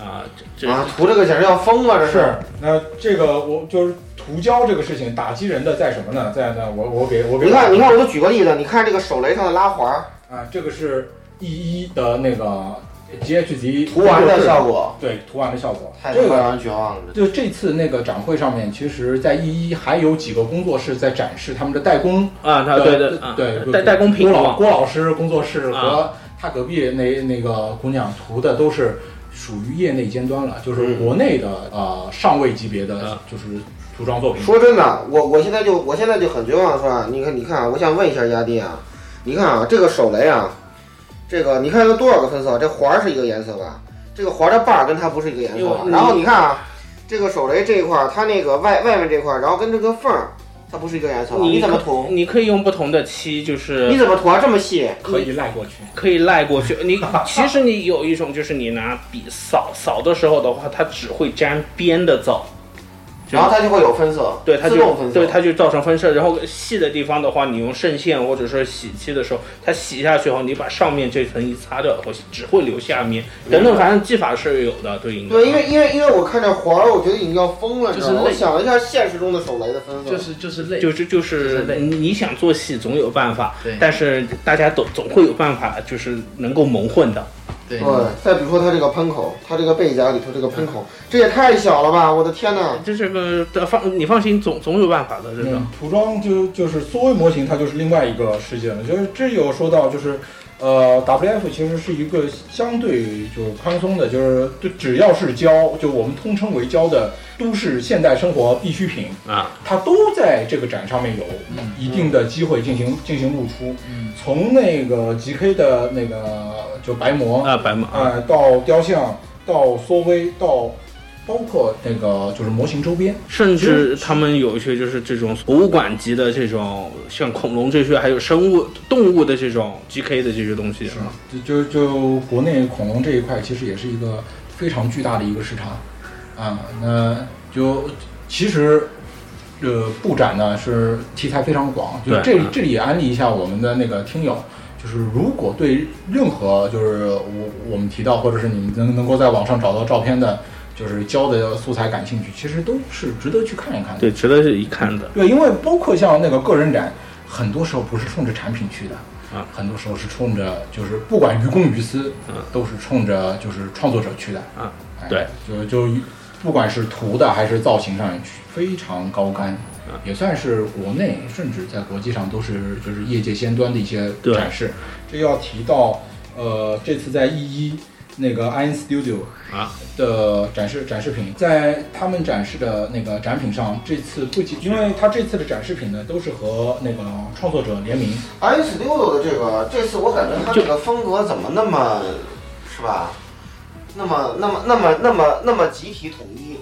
S9: 啊，这
S6: 啊，涂这个简直要疯了！这
S10: 是，那这个我就是涂胶这个事情打击人的在什么呢？在呢，我我给我给
S6: 你看，你看，我就举个例子，你看这个手雷上的拉环儿，
S10: 啊，这个是 E 一的那个 GHD
S6: 涂完的效果，
S10: 对，涂完的效果，
S6: 太
S10: 这个
S6: 让人绝望了。
S10: 就这次那个展会上面，其实，在 E 一还有几个工作室在展示他们的代工
S9: 啊他对对啊
S10: 对
S9: 代代工品
S10: 郭老
S9: 啊
S10: 郭老师工作室和
S9: 啊
S10: 他隔壁那那个姑娘涂的都是属于业内尖端了，就是
S6: 嗯
S10: 国内的呃上位级别的，就是涂装作品。
S6: 说真的，我我现在就我现在就很绝望，是吧？你看，你看啊，我想问一下亚弟啊，你看啊，这个手雷啊，这个你看有多少个分色？这环儿是一个颜色吧？这个环儿的把儿跟它不是一个颜色？然后你看啊，这个手雷这一块儿，它那个外外面这块儿，然后跟这个缝儿，它不是一个颜色吧？你怎么涂？
S9: 你可以用不同的漆，就是
S6: 你怎么涂啊？这么细？
S10: 可以赖过去，
S9: 可以赖过去。你 其实你有一种，就是你拿笔扫扫的时候的话，它只会沾边的皂，
S6: 然后它就会有分色，
S9: 对，它就
S6: 自动分色，
S9: 对它就造成分色。然后细的地方的话，你用渗线或者说洗漆的时候，它洗下去后，你把上面这层一擦掉，会只会留下面。等等，反正技法是有的，对应。
S6: 对，因为因为因为我看这环儿，我觉得已经要疯了，你知道吗？
S5: 就是
S6: 我想了一下现实中的手雷的分色，
S5: 就是就是累，
S9: 就是就是
S5: 累
S9: 你你想做戏总有办法
S5: 对，
S9: 但是大家都总会有办法，就是能够蒙混的。
S5: 对
S6: 对，再比如说它这个喷口，它这个背甲里头这个喷口，这也太小了吧！我的天哪！
S9: 这是个的放你放心，总总有办法的，这个
S10: 嗯。涂装就就是缩微模型，它就是另外一个世界了。就是这有说到，就是呃，WF 其实是一个相对就是宽松的，就是对只要是胶，就我们通称为胶的都市现代生活必需品
S9: 啊，
S10: 它都在这个展上面有一定的机会进行进行露出。从那个 GK 的那个就白模
S9: 啊，白模
S10: 啊、到雕像，到缩微，到包括那个就是模型周边，
S9: 甚至他们有一些就是这种博物馆级的这种，像恐龙这些，还有生物、动物的这种 GK 的这些东西啊。
S10: 就就就国内恐龙这一块，其实也是一个非常巨大的一个市场啊。那就其实。呃，布展呢是题材非常广，就这里这里也安利一下我们的那个听友，就是如果对任何就是我我们提到或者是你们能能够在网上找到照片的，就是教的素材感兴趣，其实都是值得去看一看的。
S9: 对，值得一看的。
S10: 对，因为包括像那个个人展，很多时候不是冲着产品去的
S9: 啊，
S10: 很多时候是冲着就是不管于公于私，都是冲着就是创作者去的
S9: 啊。
S10: 哎
S9: 对，
S10: 就就不管是图的还是造型上非常高干，也算是国内甚至在国际上都是就是业界先端的一些展示。这要提到呃，这次在 E 一那个 Iron Studio
S9: 啊
S10: 的展示展示品，在他们展示的那个展品上，这次不仅因为他这次的展示品呢都是和那个创作者联名。
S6: Iron Studio 的这个这次我感觉它这个风格怎么那么是吧？那么那么那么那么那么集体统一？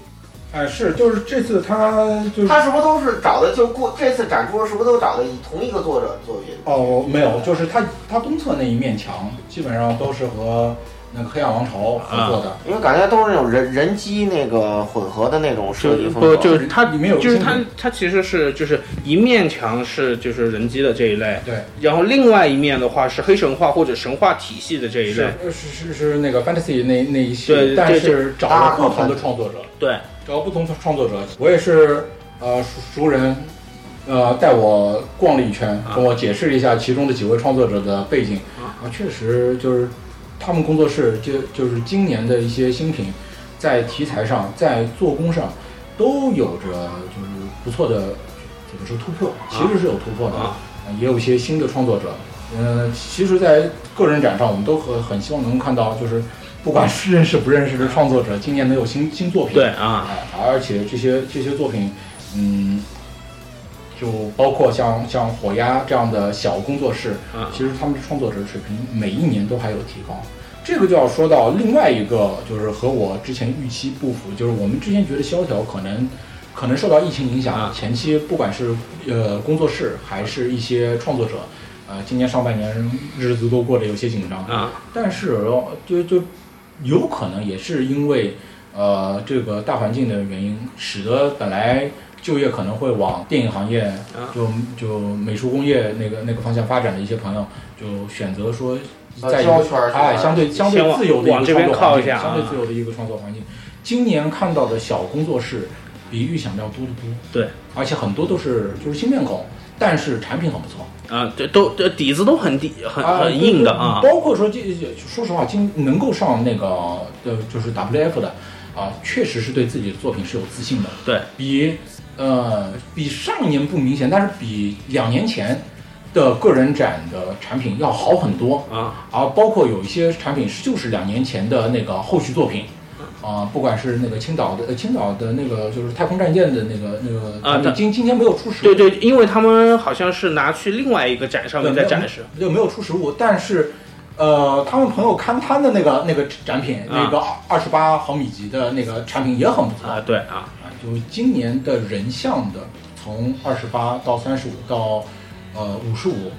S10: 哎，是，就是这次他就是
S6: 他是不是都是找的就过这次展出是不是都找的以同一个作者作品？
S10: 哦，没有，就是他他东侧那一面墙基本上都是和那个黑暗王朝合作的，
S6: 因为感觉都是那种人人机那个混合的那种设计风
S9: 不
S6: 格。
S9: 就是它
S10: 里面有
S9: 就是它它其实是就是一面墙是就是人机的这一类，
S10: 对，
S9: 然后另外一面的话是黑神话或者神话体系的这一类，
S10: 是是是是那个 fantasy 那那一些，
S9: 对，
S10: 但
S9: 对
S10: 是找了不同的创作者，
S9: 对，
S10: 找不同的创作者，我也是呃熟熟人，呃带我逛了一圈，跟我解释了一下其中的几位创作者的背景。啊，确实就是他们工作室就就是今年的一些新品，在题材上，在做工上都有着就是不错的怎么说突破，其实是有突破的，也有一些新的创作者。嗯，其实，在个人展上，我们都很很希望能看到，就是不管是认识不认识的创作者，今年能有新新作品。
S9: 对啊
S10: 哎而且这些这些作品，嗯，就包括像像火鸭这样的小工作室，
S9: 啊
S10: 其实他们的创作者水平每一年都还有提高。这个就要说到另外一个，就是和我之前预期不符，就是我们之前觉得萧条可能可能受到疫情影响，前期不管是呃工作室还是一些创作者，呃，今年上半年日子都过得有些紧张
S9: 啊。
S10: 但是呃就就有可能也是因为呃这个大环境的原因，使得本来就业可能会往电影行业，就就美术工业那个那个方向发展的一些朋友，就选择说在一个哎相对相对自由的一个
S9: 往这边
S10: 创作环境，
S9: 靠一下
S10: 相对
S9: 啊
S10: 自由的一个创作环境。今年看到的小工作室比预想要多得多，
S9: 对，
S10: 而且很多都是就是新面孔，但是产品很不错。
S9: 啊，对，都对底子都很底很
S10: 啊
S9: 很硬的啊，
S10: 包括说这说实话，今能够上那个呃就是 WF 的啊，确实是对自己的作品是有自信的。
S9: 对，
S10: 比呃比上一年不明显，但是比两年前的个人展的产品要好很多
S9: 啊。
S10: 啊，包括有一些产品是就是两年前的那个后续作品。啊，不管是那个青岛的，呃，青岛的那个就是太空战舰的那个那个
S9: 啊
S10: 今今天没有出实物，
S9: 对对，因为他们好像是拿去另外一个展上面在展示，
S10: 就没有出实物，但是。呃，他们朋友勘探的那个那个展品，
S9: 啊
S10: 那个二十八毫米级的那个产品也很不错
S9: 啊。对啊，
S10: 就今年的人像的，从二十八到三十五到呃五十五，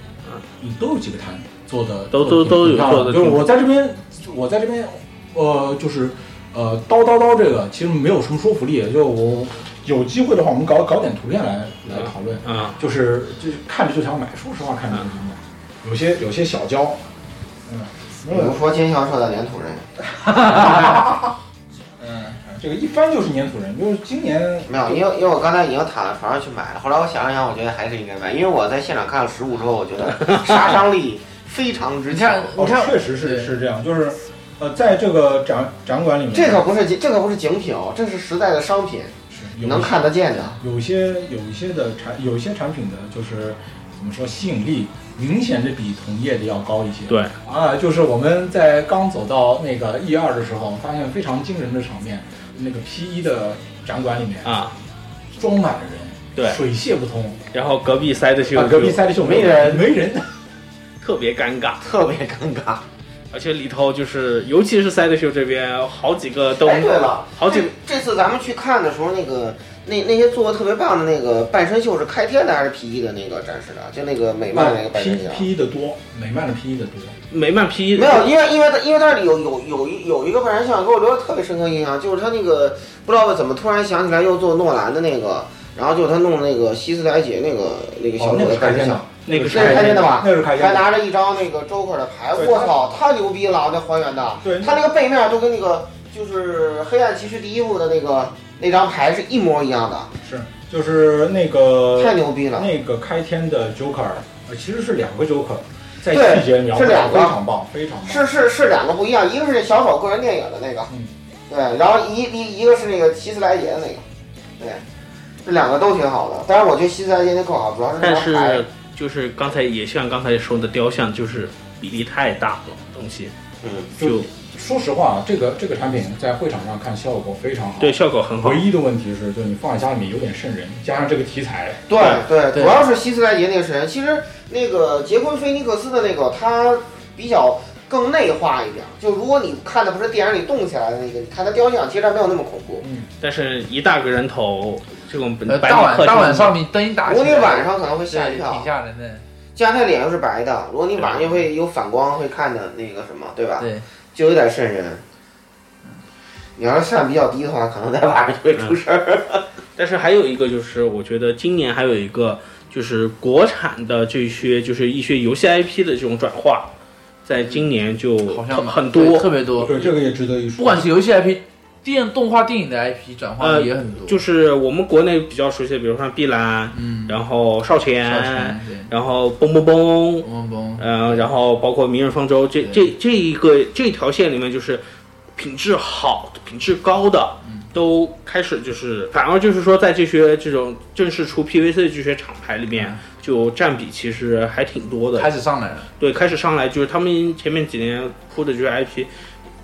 S10: 你都有几个摊做的
S9: 都都都有做的，
S10: 就是我在这边，我在这边，呃，就是呃叨叨叨这个其实没有什么说服力，就我有机会的话，我们搞搞点图片来来讨论。
S9: 啊，
S10: 就是就是看着就想买，说实话看着就想买。有些有些小胶，嗯，
S6: 比如说经销社的粘土人，
S10: 嗯，这个一翻就是粘土人，就是今年
S6: 没有，因为因为我刚才已经躺在床上去买了，后来我想了想，我觉得还是应该买，因为我在现场看了实物之后，我觉得杀伤力非常之强。
S10: 哦，确实是是这样，就是呃，在这个展展馆里面，
S6: 这可不是这可不是精品哦，这是实在的商品，
S10: 是
S6: 能看得见的。
S10: 有些有一些的产，有一些产品的就是怎么说吸引力明显的比同业的要高一些。
S9: 对
S10: 啊，就是我们在刚走到那个 E 二的时候，发现非常惊人的场面，那个 P 一的展馆里面
S9: 啊，
S10: 装满了人，
S9: 对，
S10: 水泄不通。
S9: 然后隔壁塞的秀
S10: 啊，隔壁塞的秀
S6: 没人，
S10: 没人，
S9: 特别尴尬，
S6: 特别尴尬。
S9: 而且里头就是，尤其是塞德秀这边，好几个都，
S6: 哎，对了，
S9: 好几个
S6: 这次咱们去看的时候，那个那那些做的特别棒的那个半身秀是开天的还是 P 一的那个展示的？就那个美漫那个半身
S10: P
S6: 秀。
S10: P 一的多，美漫的 P 一的多。
S9: 美漫 P 一
S6: 没有，因为因为它因为它里有有有一有一个半身像给我留下特别深刻印象，就是他那个不知道怎么突然想起来又做诺兰的那个，然后就他弄那个希斯莱杰那个那个小
S10: 那
S6: 狗
S10: 个是开天的
S6: 半身像。，
S9: 那个
S6: 是开天的吧？
S10: 那是开天的。
S6: 还拿着一张那个 Joker 的牌，
S10: 对
S6: 我操，太牛逼了！那还原的，
S10: 对
S6: 他那个背面就跟那个就是黑暗骑士第一部的那个那张牌是一模一样的，
S10: 是，就是那个
S6: 太牛逼了。
S10: 那个开天的 Joker，呃，其实是两个 Joker，在细节描绘
S6: 是两个
S10: 非常棒，非常棒。
S6: 是是是两个不一样，一个是小丑个人电影的那个，
S10: 嗯
S6: 对，然后一一一个是那个希斯莱杰的那个，对，这两个都挺好的。但是我觉得希斯莱杰那更好，主要是那
S9: 但是。就是刚才也像刚才说的雕像，就是比例太大了，东西，
S6: 嗯，
S9: 就
S10: 说实话，这个这个产品在会场上看效果非常好，
S9: 对效果很好。
S10: 唯一的问题是，就你放在家里面有点瘆人，加上这个题材，
S6: 对对，
S9: 对
S6: 主要是希斯莱杰那个神。其实那个杰昆菲尼克斯的那个，他比较更内化一点。就如果你看的不是电影里动起来的那个，你看他雕像，其实还没有那么恐怖。
S10: 嗯，
S9: 但是一大个人头，这种
S5: 呃，
S9: 白
S5: 大晚大晚上你灯一打，
S6: 如果你晚上可能会吓一跳
S5: 挺，吓人的。
S6: 加上他脸又是白的，如果你晚上又会有反光，会看的那个什么，对吧？
S5: 对，
S6: 就有点瘆人。你要是算比较低的话，可能在晚上就会出事儿。
S9: 但是还有一个就是，我觉得今年还有一个就是国产的这些就是一些游戏 IP 的这种转化，在今年就
S5: 好像
S9: 很多，
S5: 特别多。
S10: 对这个也值得一说。
S5: 不管是游戏 IP、电动画电影的 IP 转化
S9: 呃
S5: 的也很多。
S9: 就是我们国内比较熟悉的，比如像碧蓝，
S5: 嗯，
S9: 然后少
S5: 少
S9: 前，然后蹦蹦蹦，
S5: 蹦蹦，
S9: 呃，然后包括明日方舟这这这一个这条线里面，就是品质好、品质高的，都开始就是，反而就是说，在这些这种正式出 PVC 的这些厂牌里面，就占比其实还挺多的。
S5: 开始上来了。
S9: 对，开始上来就是他们前面几年铺的这些 IP，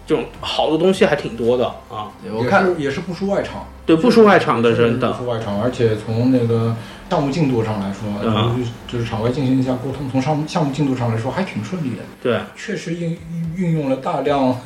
S9: 这种好的东西还挺多的啊。
S5: 我看
S10: 也是不输外场，
S9: 对，不输外场的人
S10: 不，输外场，而且从那个项目进度上来说，
S9: 嗯
S10: 就是场外进行一下沟通，从项目项目进度上来说还挺顺利的。
S9: 对，
S10: 确实运运用了大量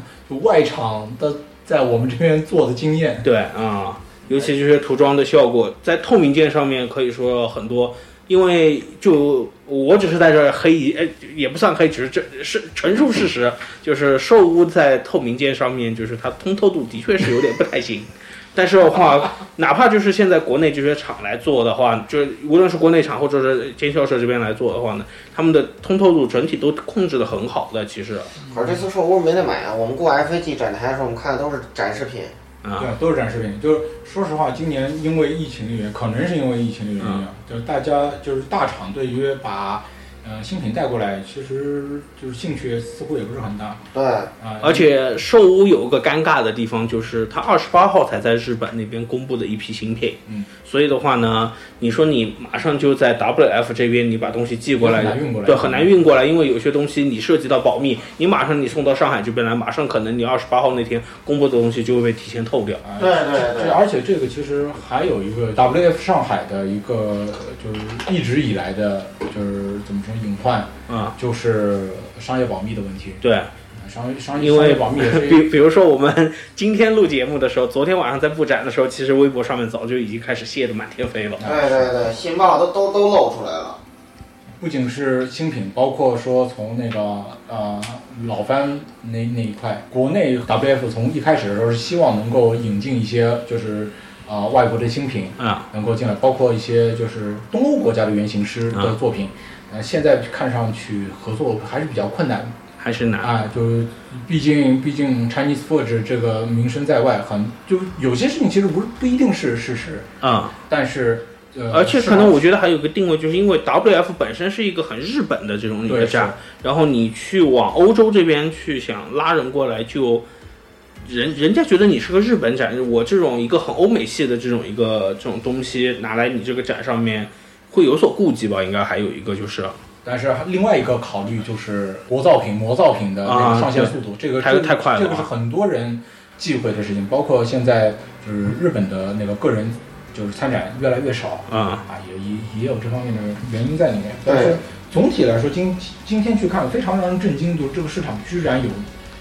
S10: 外场的在我们这边做的经验。
S9: 对啊，尤其就是涂装的效果，在透明件上面可以说很多，因为就我只是在这黑一，呃，也不算黑，只是这是陈述事实，就是兽屋在透明件上面，就是它通透度的确是有点不太行。但是的话，哪怕就是现在国内这些厂来做的话，就是无论是国内厂或者是经销社这边来做的话呢，他们的通透度整体都控制的很好的。其实，
S6: 可是这次兽屋没得买啊！我们过 FAG 展台的时候，我们看的都是展示品。
S9: 啊
S10: 对，都是展示品。就是说实话，今年因为疫情的原因，可能是因为疫情的原因啊，就是大家就是大厂对于把呃新品带过来，其实就是兴趣似乎也不是很大。
S6: 对，
S10: 啊，
S9: 而且兽屋有个尴尬的地方，就是它二十八号才在日本那边公布的一批新品，
S10: 嗯，
S9: 所以的话呢，你说你马上就在 WF 这边你把东西寄过来，
S10: 很难运过来
S9: 对，很难运过来，因为有些东西你涉及到保密，你马上你送到上海这边来，马上可能你二十八号那天公布的东西就会被提前透掉。
S10: 啊
S6: 对对对
S10: 而且这个其实还有一个 WF 上海的一个就是一直以来的，就是怎么说隐患
S9: 啊，
S10: 就是商业保密的问题。
S9: 对。
S10: 商商业
S9: 因为
S10: 保密 也是
S9: 比比如说我们 今天录节目的时候，昨天晚上在布展的时候，其实微博上面早就已经开始泄的满天飞了。
S6: 对对对，新报都都都露出来了。
S10: 不仅是新品，包括说从那个呃老番那那一块，国内 WF 从一开始的时候是希望能够引进一些就是啊、外国的新品
S9: 啊
S10: 能够进来，包括一些就是东欧国家的原型师的
S9: 啊
S10: 作品，呃，现在看上去合作还是比较困难。
S9: 还是难
S10: 啊，就毕竟毕竟 Chinese Forge 这个名声在外，很就有些事情其实不是不一定是事实，
S9: 啊。
S10: 但是呃，
S9: 而且可能我觉得还有个定位，就是因为 WF 本身是一个很日本的这种一个
S10: 对
S9: 站，然后你去往欧洲这边去想拉人过来，就人人家觉得你是个日本展，我这种一个很欧美系的这种一个这种东西拿来你这个展上面会有所顾忌吧？应该还有一个就是
S10: 但是另外一个考虑就是国造品、模造品的这
S9: 啊
S10: 个上线速度，这个
S9: 太
S10: 这个
S9: 太快了啊
S10: 这个是很多人忌讳的事情。包括现在就是日本的那个个人就是参展越来越少
S9: 啊。
S10: 也也也有这方面的原因在里面。但是总体来说，今今天去看非常让人震惊，就是这个市场居然有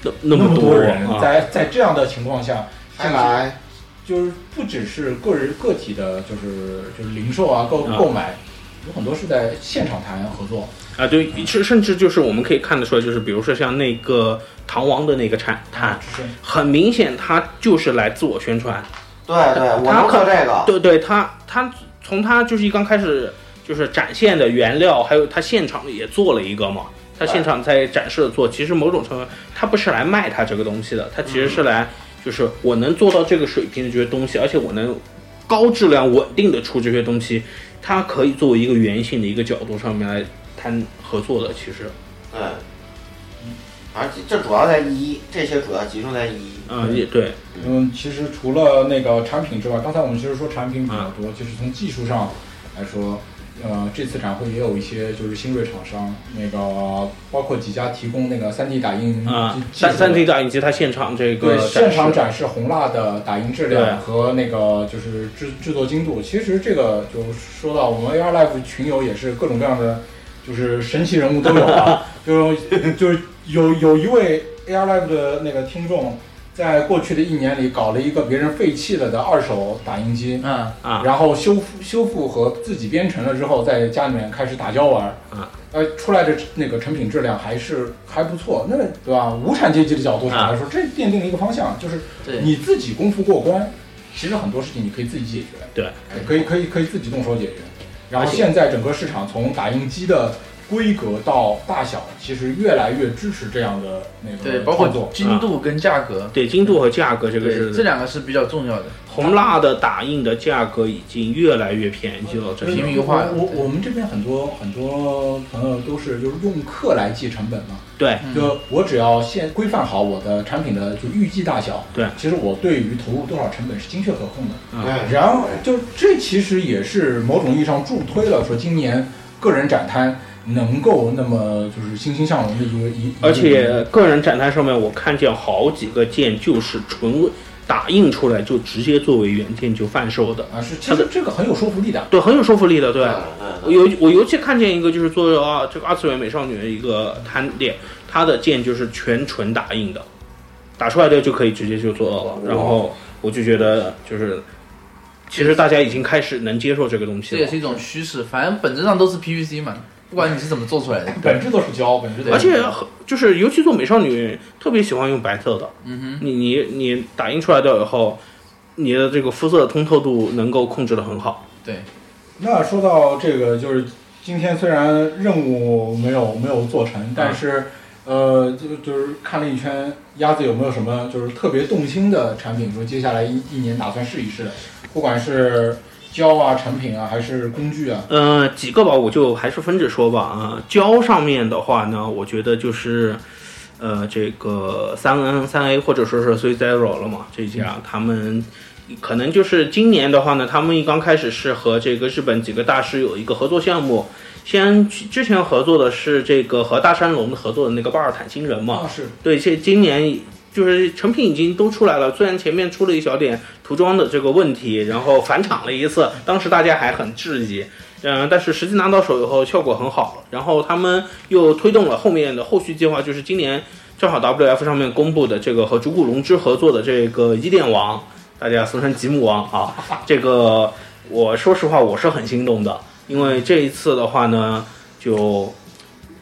S9: 那
S10: 那
S9: 么
S10: 多人
S9: 啊。
S10: 在在这样的情况下
S6: 还来，
S10: 就是不只是个人个体的，就是就是零售啊购
S9: 啊。
S10: 购买，有很多是在现场谈合作。
S9: 啊，对，甚甚至就是我们可以看得出来，就是比如说像那个唐王的那个产摊，很明显他就是来自我宣传。
S6: 对对，我
S9: 他
S6: 能做这个。
S9: 对对，他他从他就是一刚开始就是展现的原料，还有他现场也做了一个嘛。他现场在展示的做，其实某种程度，他不是来卖他这个东西的，他其实是来就是我能做到这个水平的这些东西，而且我能高质量稳定的出这些东西，它可以作为一个圆形的一个角度上面来谈合作的。其实，
S6: 嗯，而且这主要在一，这些主要集中在一。
S9: 嗯，也对，
S10: 嗯，其实除了那个产品之外，刚才我们其实说产品比较
S9: 啊
S10: 多，就是从技术上来说，呃，这次展会也有一些就是新锐厂商，那个包括几家提供那个 3D 打印
S9: 啊三三 D 打印机它现场这个
S10: 对，现场
S9: 展
S10: 展示红蜡的打印质量和那个就是制制作精度。其实这个就说到我们 AR Live 群友也是各种各样的，就是神奇人物都有啊。就就是有有一位 AR Live 的那个听众，在过去的一年里搞了一个别人废弃了的二手打印机，
S5: 嗯
S9: 啊，
S10: 然后修复修复和自己编程了之后，在家里面开始打胶玩，
S9: 啊，
S10: 呃，出来的那个成品质量还是还不错，那对吧？无产阶级的角度上来说，这奠定了一个方向，就是你自己功夫过关，其实很多事情你可以自己解决，
S9: 对，
S10: 可以可以可以自己动手解决。然后现在整个市场从打印机的规格到大小，其实越来越支持这样的那个
S5: 对，包括精度跟价格，
S9: 对精度和价格这个是
S5: 这两个是比较重要的。
S9: 红蜡的打印的价格已经越来越便宜了，这
S5: 平民化。
S10: 我我我们这边很多很多朋友都是就是用克来计成本嘛，
S9: 对，
S10: 就我只要先规范好我的产品的就预计大小，
S9: 对，
S10: 其实我对于投入多少成本是精确可控的。然后就这其实也是某种意义上助推了说今年个人展摊能够那么就是欣欣向荣的一个一，
S9: 而且个人展台上面我看见好几个件就是纯打印出来就直接作为原件就贩售的
S10: 啊，是其实这个很有说服力的。
S9: 对，很有说服力的。对，
S6: 嗯
S9: 我尤我尤其看见一个就是做啊这个二次元美少女的一个摊店，它的件就是全纯打印的，打出来的就可以直接就做到了。然后我就觉得就是，其实大家已经开始能接受这个东西了
S5: 这也。是一种趋势，反正本质上都是 PVC 嘛，不管你是怎么做出来的，
S10: 本质都是胶，本质都是
S9: 而且就是，尤其做美少女，特别喜欢用白色的。
S5: 嗯哼，
S9: 你你你打印出来的以后，你的这个肤色的通透度能够控制的很好。
S5: 对，
S10: 那说到这个，就是今天虽然任务没有没有做成，但是、呃，就就是看了一圈，鸭子有没有什么就是特别动心的产品，说接下来一一年打算试一试的，不管是胶啊、产品啊，还是工具啊，
S9: 呃，几个吧，我就还是分着说吧啊。胶上面的话呢，我觉得就是，呃，这个三 N 三 A 或者说是 Three Zero 了嘛，这家他们可能就是今年的话呢，他们一刚开始是和这个日本几个大师有一个合作项目。先之前合作的是这个和大山龙合作的那个巴尔坦星人嘛，
S10: 啊是
S9: 对，这今年就是成品已经都出来了，虽然前面出了一小点涂装的这个问题，然后返厂了一次，当时大家还很质疑，嗯，但是实际拿到手以后效果很好，然后他们又推动了后面的后续计划，就是今年正好 WF 上面公布的这个和竹谷龙之合作的这个伊甸王，大家俗称吉姆王啊，这个我说实话我是很心动的，因为这一次的话呢，就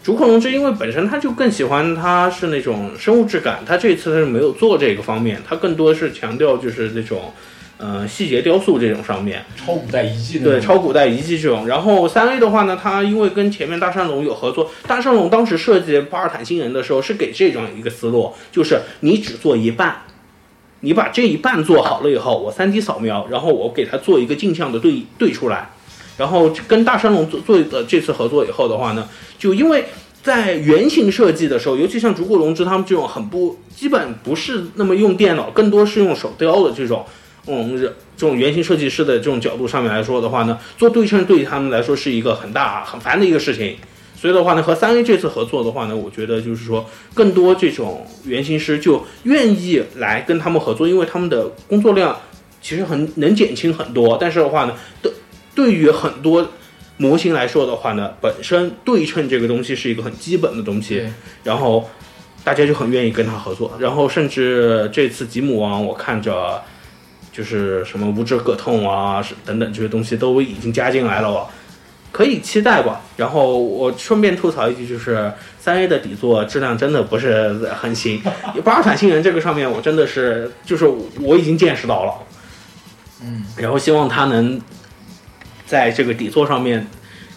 S9: 竹口龙之因为本身他就更喜欢它是那种生物质感，他这次他是没有做这个方面，他更多是强调就是那种呃细节雕塑这种上面，
S10: 超古代遗迹那
S9: 对，超古代遗迹这种。然后三 A 的话呢，它因为跟前面大山龙有合作，大山龙当时设计巴尔坦星人的时候是给这种一个思路，就是你只做一半。你把这一半做好了以后，我 3D 扫描，然后我给它做一个镜像的对对出来，然后跟大山龙做做的这次合作以后的话呢，就因为在原型设计的时候，尤其像竹谷龙之他们这种很不基本不是那么用电脑，更多是用手雕的这种，嗯，这种原型设计师的这种角度上面来说的话呢，做对称对于他们来说是一个很大很烦的一个事情。所以的话呢，和三 A 这次合作的话呢，我觉得就是说，更多这种原型师就愿意来跟他们合作，因为他们的工作量其实很能减轻很多。但是的话呢，都对于很多模型来说的话呢，本身对称这个东西是一个很基本的东西，然后大家就很愿意跟他合作。然后甚至这次吉姆王，我看着就是什么无知葛痛啊，等等这些东西都已经加进来了。可以期待吧。然后我顺便吐槽一句，就是三 A 的底座质量真的不是很行。巴尔坦星人这个上面，我真的是就是我已经见识到了。
S5: 嗯，
S9: 然后希望他能在这个底座上面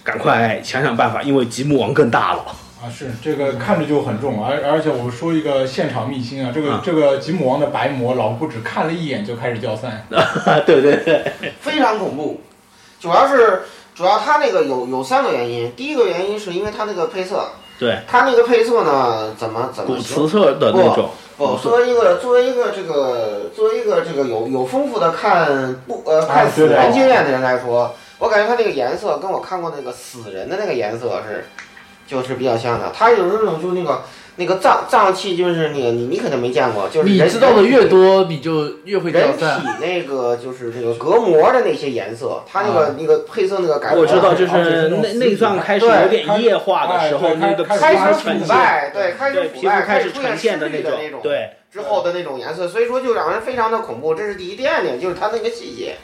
S9: 赶快想想办法，因为吉姆王更大了。
S10: 啊，是这个看着就很重，而而且我说一个现场秘辛啊，这个、这个吉姆王的白魔，老顾只看了一眼就开始掉散。
S9: 对对对，
S6: 非常恐怖，主要是。主要它那个有有三个原因，第一个原因是因为它那个配色，
S9: 对，
S6: 它那个配色呢，怎么怎么
S9: 古瓷色的那种，
S6: 不，作为一个作为一个这个作为一个这个有有丰富的看不呃看死人经验的人来说，我感觉它那个颜色跟我看过那个死人的那个颜色是，就是比较像的。它有那种就那个。那个脏脏器就是那个你你肯定没见过，就是
S5: 你知道的越多，你就越会
S6: 人体那个就是那个隔膜的那些颜色，它那个那个配色那个改。
S9: 我知道，就是内内脏开始有点液化的时候，那个
S6: 开始腐败，对，开始腐败，
S9: 开
S6: 始
S9: 呈现
S6: 的
S9: 那
S6: 种，
S9: 对，
S6: 之后的那种颜色，所以说就让人非常的恐怖。这是第一第二点，就是它那个细节，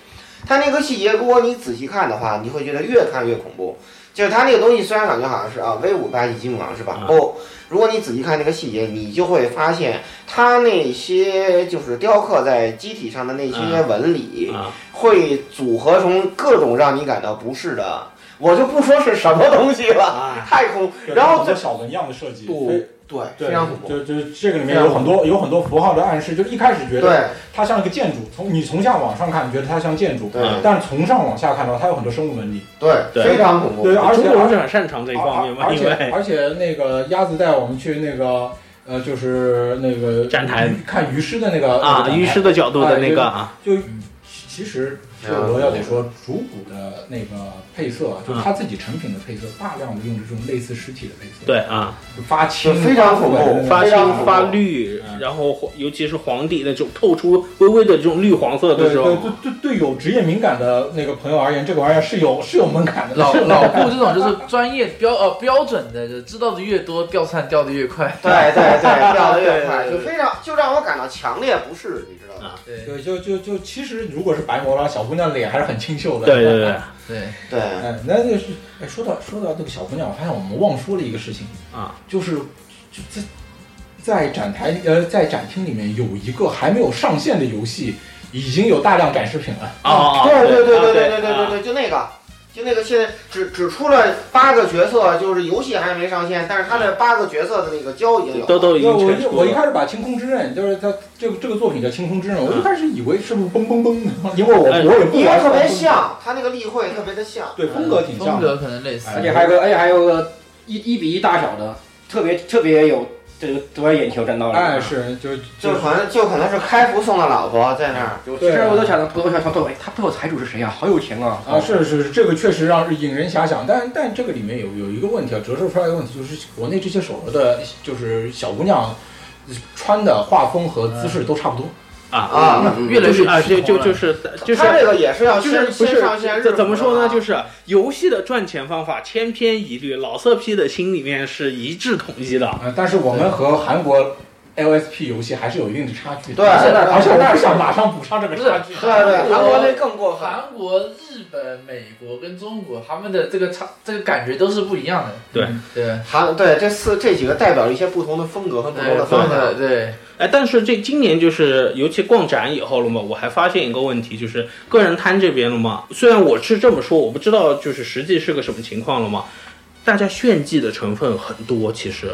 S6: 它那个细节，如果你仔细看的话，你会觉得越看越恐怖。就是它那个东西虽然感觉好像是啊 V 五八级金木王是吧？不，如果你仔细看那个细节，你就会发现它那些就是雕刻在机体上的那些纹理，会组合成各种让你感到不适的。我就不说是什么东西了，太恐。然后
S10: 这小纹样的设计，
S6: 对，
S10: 对，
S6: 非常恐怖。
S10: 就就这个里面有很多有很多符号的暗示，就一开始觉得它像一个建筑，从你从下往上看，你觉得它像建筑，
S6: 对。
S10: 但是从上往下看的话，它有很多生物纹理，
S6: 对，非常恐怖。
S10: 对，而且
S9: 中国人是很擅长这一方面嘛，
S10: 而且而且那个鸭子带我们去那个呃，就是那个
S9: 展台
S10: 看鱼尸的那个
S9: 啊，鱼尸的角度的那个
S10: 啊，就其实。我要得说，主骨的那个配色，就是他自己成品的配色，大量的用这种类似尸体的配色。
S9: 对啊，
S10: 发青，
S6: 非常恐怖，
S9: 发青发绿，然后尤其是黄底那种透出微微的这种绿黄色的时候。
S10: 对对对对，有职业敏感的那个朋友而言，这个玩意儿是有是有门槛的。
S5: 老 老顾这种就是专业标呃标准的，就知道的越多，掉散掉的越快。
S6: 对对对，掉的越快，就非常就让我感到强烈不适，你知道吗？
S10: 对，就就就其实如果是白魔了，小姑娘脸还是很清秀的。
S9: 对对对
S5: 对
S6: 对。
S10: 哎，那就是哎，说到说到这个小姑娘，我发现我们忘说了一个事情
S9: 啊，
S10: 就是就在在展台呃在展厅里面有一个还没有上线的游戏，已经有大量展示品了。
S9: 啊，
S6: 对对对对对对对对对，就那个。就那个现在只只出了八个角色，就是游戏还没上线，但是他那八个角色的那个胶已经有。
S9: 都都已经
S10: 我我一开始把《清空之刃》，就是他这个这个作品叫《清空之刃》，我一开始以为是不是嘣嘣嘣，因为我我也不
S6: 因为特别像，他那个例会特别的像，
S10: 对风格挺像，
S5: 风格可能类似，
S11: 而且还有个而且还有个一一比一大小的，特别特别有。这个夺眼球真到了，
S10: 哎，是就
S6: 就可能就可能是开福送的老婆在那儿。
S11: 其实我都想，我想想，对，他背后财主是谁啊？好有钱啊！
S10: 啊，是是是，这个确实让引人遐想。但但这个里面有有一个问题啊，折射出来一个问题，就是国内这些手游的，就是小姑娘穿的画风和姿势都差不多。
S9: 啊啊，越来越啊，就就就是就是，
S6: 他这个也是要
S9: 就是不是
S6: 怎
S9: 怎么说呢？就是游戏的赚钱方法千篇一律，老色批的心里面是一致统一的。
S10: 但是我们和韩国 LSP 游戏还是有一定的差距。
S6: 对，
S10: 而且我不想马上补上这个差距。
S6: 对对，韩国那更过分。
S5: 韩国、日本、美国跟中国，他们的这个差这个感觉都是不一样的。
S9: 对
S5: 对，
S6: 韩对这四这几个代表了一些不同的风格和不同的方向。
S5: 对。
S9: 哎，但是这今年就是，尤其逛展以后了嘛，我还发现一个问题，就是个人摊这边了嘛。虽然我是这么说，我不知道就是实际是个什么情况了嘛。大家炫技的成分很多，其实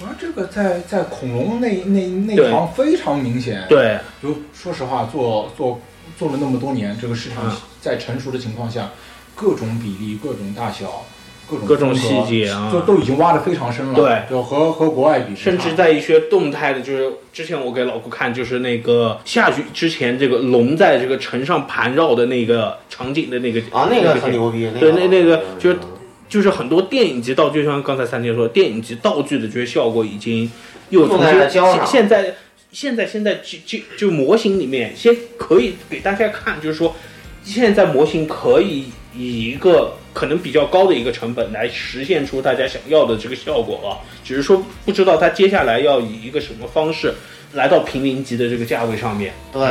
S10: 啊，这个在在恐龙那那那
S9: 对
S10: 行非常明显。
S9: 对，
S10: 就说实话，做做做了那么多年，这个市场
S9: 嗯
S10: 在成熟的情况下，各种比例、各种大小、各种
S9: 各种细节啊
S10: 就都已经挖得非常深了。
S9: 对
S10: 就和和国外比，
S9: 甚至在一些动态的，就是之前我给老顾看，就是那个下去之前，这个龙在这个城上盘绕的那个场景的那个
S6: 啊那个很牛逼
S9: 对，那那个就是就是很多电影级道具，就像刚才三姐说，电影级道具的这些效果已经又重
S6: 用在
S9: 现在现在现在就就就模型里面，先可以给大家看，就是说现在模型可以以一个可能比较高的一个成本来实现出大家想要的这个效果啊，只是说不知道它接下来要以一个什么方式来到平民级的这个价位上面。
S6: 对，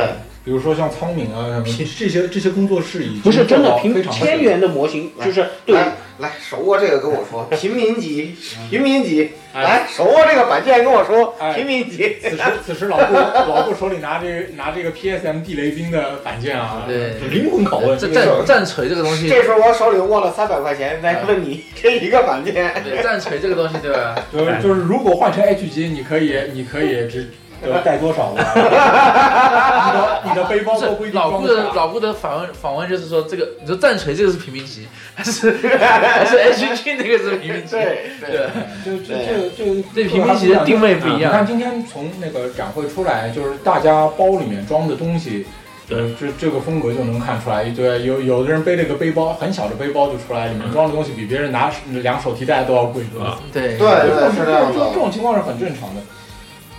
S10: 比如说像苍敏啊什么这些这些工作室已经
S9: 不是真的
S10: 做到
S9: 平
S10: 非常
S9: 千元的模型，就是对
S6: 来来手握这个跟我说，平民级，平民级，
S10: 哎
S6: 来手握这个板件跟我说，平民级。
S10: 此时 此时老顾老顾手里拿这拿这个 PSM 地雷兵的板件啊，
S5: 对
S10: 灵魂拷问。
S5: 这战战锤这个东西，
S6: 这时候我手里握了三百块钱，来问你这一个板件。
S5: 对战锤这个东西，对吧？
S10: 就是就是，如果换成 H 级，你可以你可以只呃带多少吧？你的你的背包都不一定
S5: 老
S10: 装得下。
S5: 顾的老顾的访问访问就是说，这个你说战锤这个是平民级，还是 还是 H G 那个是平民级？
S6: 对
S5: 对，
S10: 就这这这
S5: 对平民级的定位不一样
S10: 你看今天从那个展会出来，就是大家包里面装的东西。呃，这这个风格就能看出来，对，有有的人背了个背包，很小的背包就出来，里面装的东西比别人拿两手提袋都要贵，对吧？
S5: 对
S10: 这种
S6: 是这样的
S10: 这种这种情况是很正常的。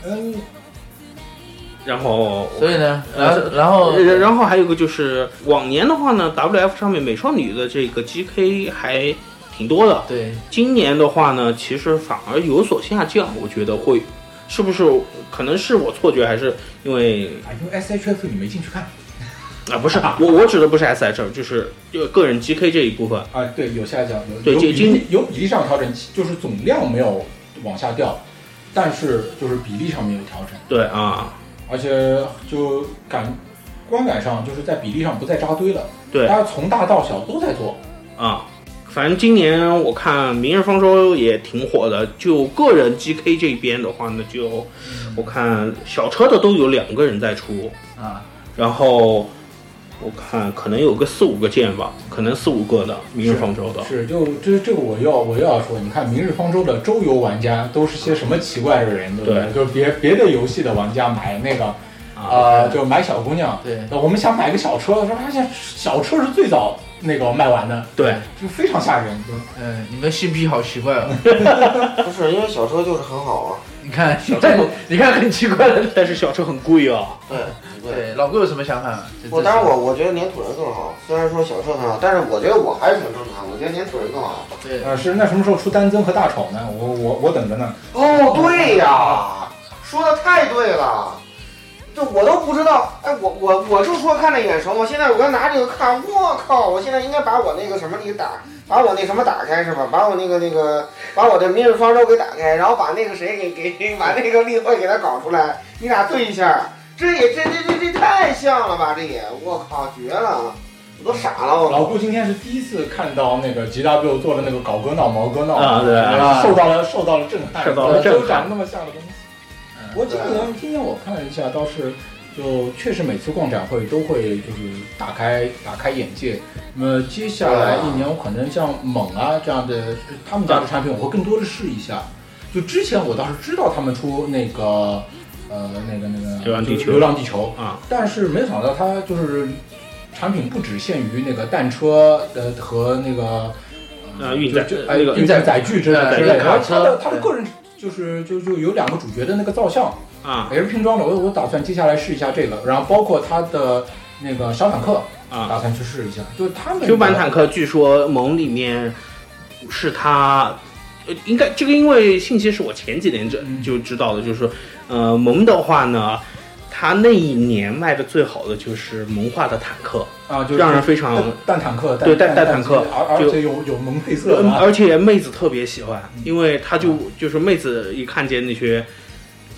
S10: 嗯，
S9: 然后，
S5: 所以呢，
S9: 呃
S5: 然后然后
S9: 呃然后还有个就是往年的话呢，WF 上面美少女的这个 GK 还挺多的。
S5: 对，
S9: 今年的话呢，其实反而有所下降，我觉得会，是不是？可能是我错觉，还是因为
S10: 啊，因为 SHF 你没进去看
S9: 啊？不是，我我指的不是 SH，就是就个人 GK 这一部分。
S10: 啊，对，有下降，有
S9: 对
S10: 有比例上调整，就是总量没有往下掉，但是就是比例上面有调整。
S9: 对啊，
S10: 而且就感观感上就是在比例上不再扎堆了，
S9: 对
S10: 大家从大到小都在做。
S9: 啊，反正今年我看《明日方舟》也挺火的。就个人 GK 这边的话呢，就我看小车的都有两个人在出
S5: 啊，
S9: 然后我看可能有个四五个键吧，可能四五个的《明日方舟》的。
S10: 是，就这这个我要我又要说，你看《明日方舟》的周游玩家都是些什么奇怪的人，对不对？
S9: 对
S10: 就别别的游戏的玩家买那个。呃，就买小姑娘，
S5: 对，
S10: 我们想买个小车，说发现小车是最早那个卖完的，
S9: 对，
S10: 就非常吓人。
S5: 嗯，你们性癖好奇怪啊。
S6: 不是因为小车就是很好啊。
S5: 你看，小 车你看很奇怪的，
S9: 但是小车很贵啊。
S6: 对
S5: 对，老哥有什么想法？
S6: 我当然我我觉得粘土人更好，虽然说小车很好，但是我觉得我还是挺正常，我觉得粘土人更好。
S5: 对
S10: 啊，是那什么时候出单增和大丑呢？我我我等着呢。
S6: 哦，对呀，说的太对了。这我都不知道，哎，我我我就说看着眼熟嘛。现在我要拿这个看，我靠！我现在应该把我那个什么给打，把我那什么打开是吧？把我那个那个，把我的明日方舟给打开，然后把那个谁给 给给把那个例会给他搞出来，你俩对一下，这也这这这这太像了吧？这也，我靠，绝了！我都傻了，我
S10: 老顾今天是第一次看到那个 GW 做的那个搞哥闹毛哥闹
S9: 啊对啊
S10: 受到了受到了震撼，
S9: 受到了震撼
S10: 都长那么像的东西。我今年今天我看了一下，倒是就确实每次逛展会都会就是打开打开眼界。那么接下来一年，我可能像猛啊这样的他们家的产品，我会更多的试一下。就之前我倒是知道他们出那个呃那个那个
S9: 流浪地球
S10: 流浪地球
S9: 啊，
S10: 但是没想到它就是产品不只限于那个弹车呃和那个
S9: 呃运载
S10: 就
S9: 那个
S10: 运载载具之类
S9: 呃
S10: 之类的，
S9: 卡
S10: 然后它的
S9: 车
S10: 它的个人就是就就有两个主角的那个造像
S9: 啊。
S10: 也是拼装的，我我打算接下来试一下这个，然后包括它的那个小坦克
S9: 啊，
S10: 打算去试一下，就是他们
S9: Q 版坦克据说盟里面是它，呃，应该这个因为信息是我前几年就就知道的，就是说，呃，萌的话呢，他那一年卖的最好的就是萌化的坦克
S10: 啊，就是
S9: 让人非常
S10: 弹坦克，
S9: 对
S10: 弹
S9: 弹弹坦克。
S10: 而而且有有萌配色
S9: 而且妹子特别喜欢，因为他就就是妹子一看见那些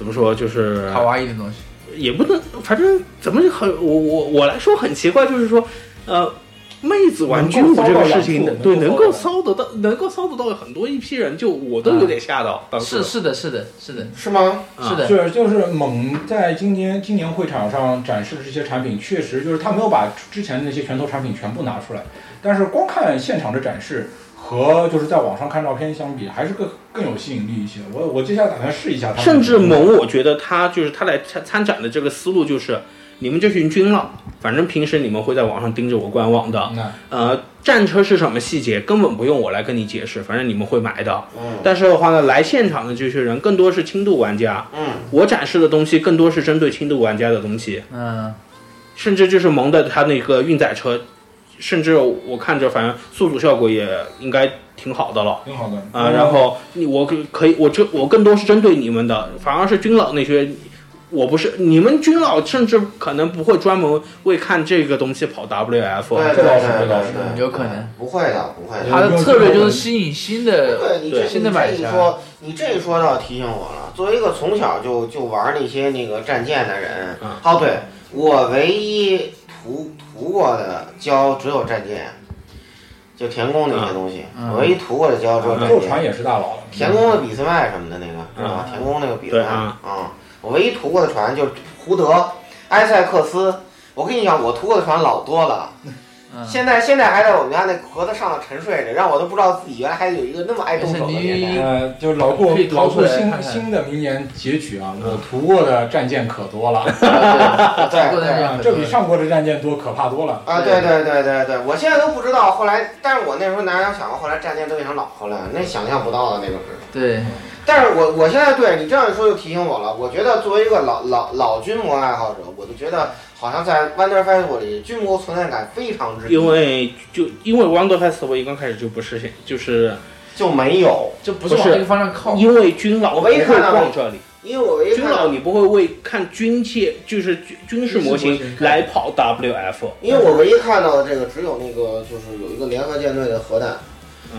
S9: 怎么说，就是
S5: 卡哇伊的东西。
S9: 也不能，反正怎么很我我我来说很奇怪，就是说，呃，妹子玩军武这个事情，对，能够骚得到，能够骚得到很多一批人，就我都有点吓到。当时
S5: 是是的，是的，是的，
S6: 是吗？
S5: 是的，
S10: 是就是猛在今年今年会场上展示的这些产品，确实就是他没有把之前那些拳头产品全部拿出来，但是光看现场的展示。和就是在网上看照片相比，还是更更有吸引力一些。我我接下来打算试一下他。
S9: 甚至萌，我觉得他就是他来参参展的这个思路就是，你们这群军佬，反正平时你们会在网上盯着我官网的，呃，战车是什么细节根本不用我来跟你解释，反正你们会买的。
S6: 嗯。
S9: 但是的话呢，来现场的这些人更多是轻度玩家。
S6: 嗯。
S9: 我展示的东西更多是针对轻度玩家的东西。
S5: 嗯。
S9: 甚至就是萌的他那个运载车。甚至我看着，反正速度效果也应该挺好的了，
S10: 挺好的
S9: 啊。然后你我可可以，我这我更多是针对你们的，反而是军老那些，我不是你们军老，甚至可能不会专门为看这个东西跑 WF。
S6: 对
S10: 这倒是，这倒是
S5: 有可能。
S6: 不会的，不会的。
S5: 他的策略就是吸引新的，
S6: 对你这
S5: 新的买家。
S6: 说你这一说倒提醒我了，作为一个从小就就玩那些那个战舰的人，哦，对我唯一图。涂过的胶只有战舰，就田宫那些东西，我唯一涂过的胶只有战舰。
S10: 船也是大佬。
S6: 田宫的比斯麦什么的那个，知道吧？田宫那个比斯麦啊，我唯一涂过的船就是胡德、埃塞克斯。我跟你讲，我涂过的船老多了。现在现在还在我们家那盒子上头沉睡着，让我都不知道自己原来还有一个那么爱动手的年代。
S10: 呃，就老顾老顾新新的名言截取啊，我涂过的战舰可多了。
S6: 对对，
S10: 这比上过的战舰多，可怕多了。
S6: 啊，对对对对对，我现在都不知道后来，但是我那时候哪有想过后来战舰都变成老婆了，那想象不到的那个是。
S5: 对。
S6: 但是我我现在对你这样一说，就提醒我了。我觉得作为一个老老老军模爱好者，我就觉得。好像在 Wonder Festival 里，军模存在感非常之。
S9: 因为就因为 Wonder Festival 一刚开始就不是现，就是
S6: 就没有，
S5: 就不
S9: 是
S5: 往这个方向靠。
S9: 因为军佬
S6: 我唯一看到
S9: 逛这里，
S6: 因为我唯一
S9: 军佬你不会为看军械，就是军军事模型来跑 WF。
S6: 因为我唯一看到的这个只有那个，就是有一个联合舰队的核弹，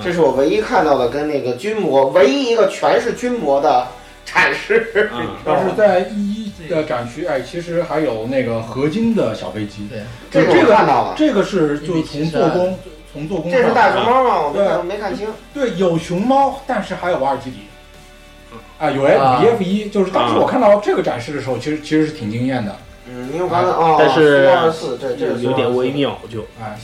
S6: 这是我唯一看到的跟那个军模唯一一个全是军模的。展示，
S10: 但是在一一的展区，哎，其实还有那个合金的小飞机。
S5: 对，
S6: 这
S10: 个
S6: 看到了，
S10: 这个是就从做工，从做工。
S6: 这是大熊猫吗？我没没看清。
S10: 对，有熊猫，但是还有瓦尔基里。啊，有 F 一 F 一，就是当时我看到这个展示的时候，其实其实是挺惊艳的。
S6: 嗯，因为刚才哦，
S9: 但是
S6: 这这
S9: 有点微妙，就
S10: 哎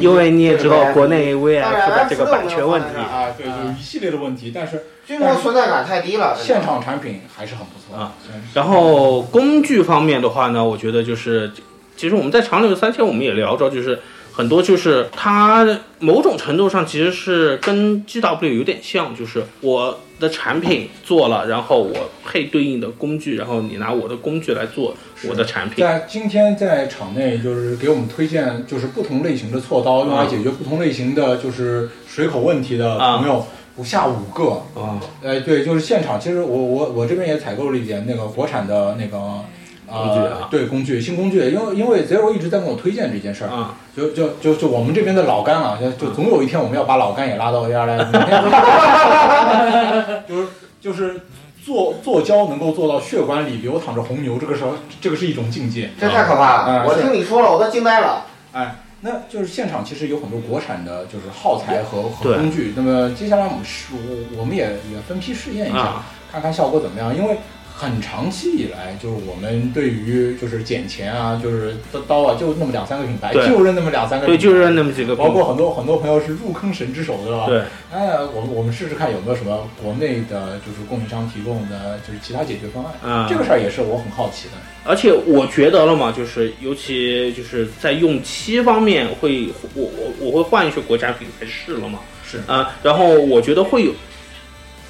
S9: 因为你也知道国内 VF 的这个版权问题
S10: 啊，对，有一系列的问题，但是
S6: 军模存在感太低了，
S10: 现场产品还是很不错
S9: 啊。然后工具方面的话呢，我觉得就是，其实我们在长柳三千我们也聊着，就是很多就是它某种程度上其实是跟 GW 有点像，就是我。的产品做了，然后我配对应的工具，然后你拿我的工具来做我的产品。
S10: 在今天在场内就是给我们推荐，就是不同类型的锉刀，用来解决不同类型的就是水口问题的朋友不下五个。
S9: 啊，
S10: 哎，对，就是现场，其实我我我这边也采购了一点那个国产的那个。
S9: 工具啊，
S10: 对工具，新工具，因为因为 Zero 一直在跟我推荐这件事儿
S9: 啊，
S10: 就就就就我们这边的老干啊，就就总有一天我们要把老干也拉到 AR 来，就是就是做做胶能够做到血管里流淌着红牛，这个时候这个是一种境界，
S6: 这太可怕了，我听你说了我都惊呆了，
S10: 哎，那就是现场其实有很多国产的就是耗材和和工具，那么接下来我们试我我们也也分批试验一下，看看效果怎么样，因为。很长期以来，就是我们对于就是捡钱啊，就是刀刀啊，就那么两三个品牌，就认那么两三个，
S9: 对，就认那么几个，
S10: 包括很多很多朋友是入坑神之手，对吧？
S9: 对，
S10: 哎，我们我们试试看有没有什么国内的，就是供应商提供的，就是其他解决方案。
S9: 啊，
S10: 这个事儿也是我很好奇的。
S9: 而且我觉得了嘛，就是尤其就是在用漆方面，会我我我会换一些国家品牌试了嘛。
S10: 是
S9: 啊，然后我觉得会有，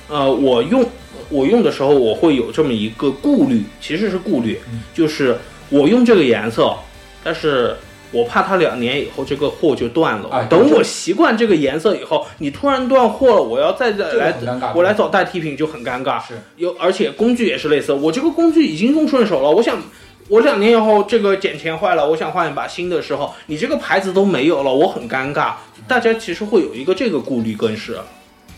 S9: 呃，我用。我用的时候，我会有这么一个顾虑，其实是顾虑，就是我用这个颜色，但是我怕它两年以后这个货就断了。等我习惯这个颜色以后，你突然断货了，我要再再来，我来找代替品就很尴尬。
S10: 是，
S9: 有而且工具也是类似，我这个工具已经用顺手了，我想我两年以后这个剪钳坏了，我想换一把新的时候，你这个牌子都没有了，我很尴尬。大家其实会有一个这个顾虑，更是。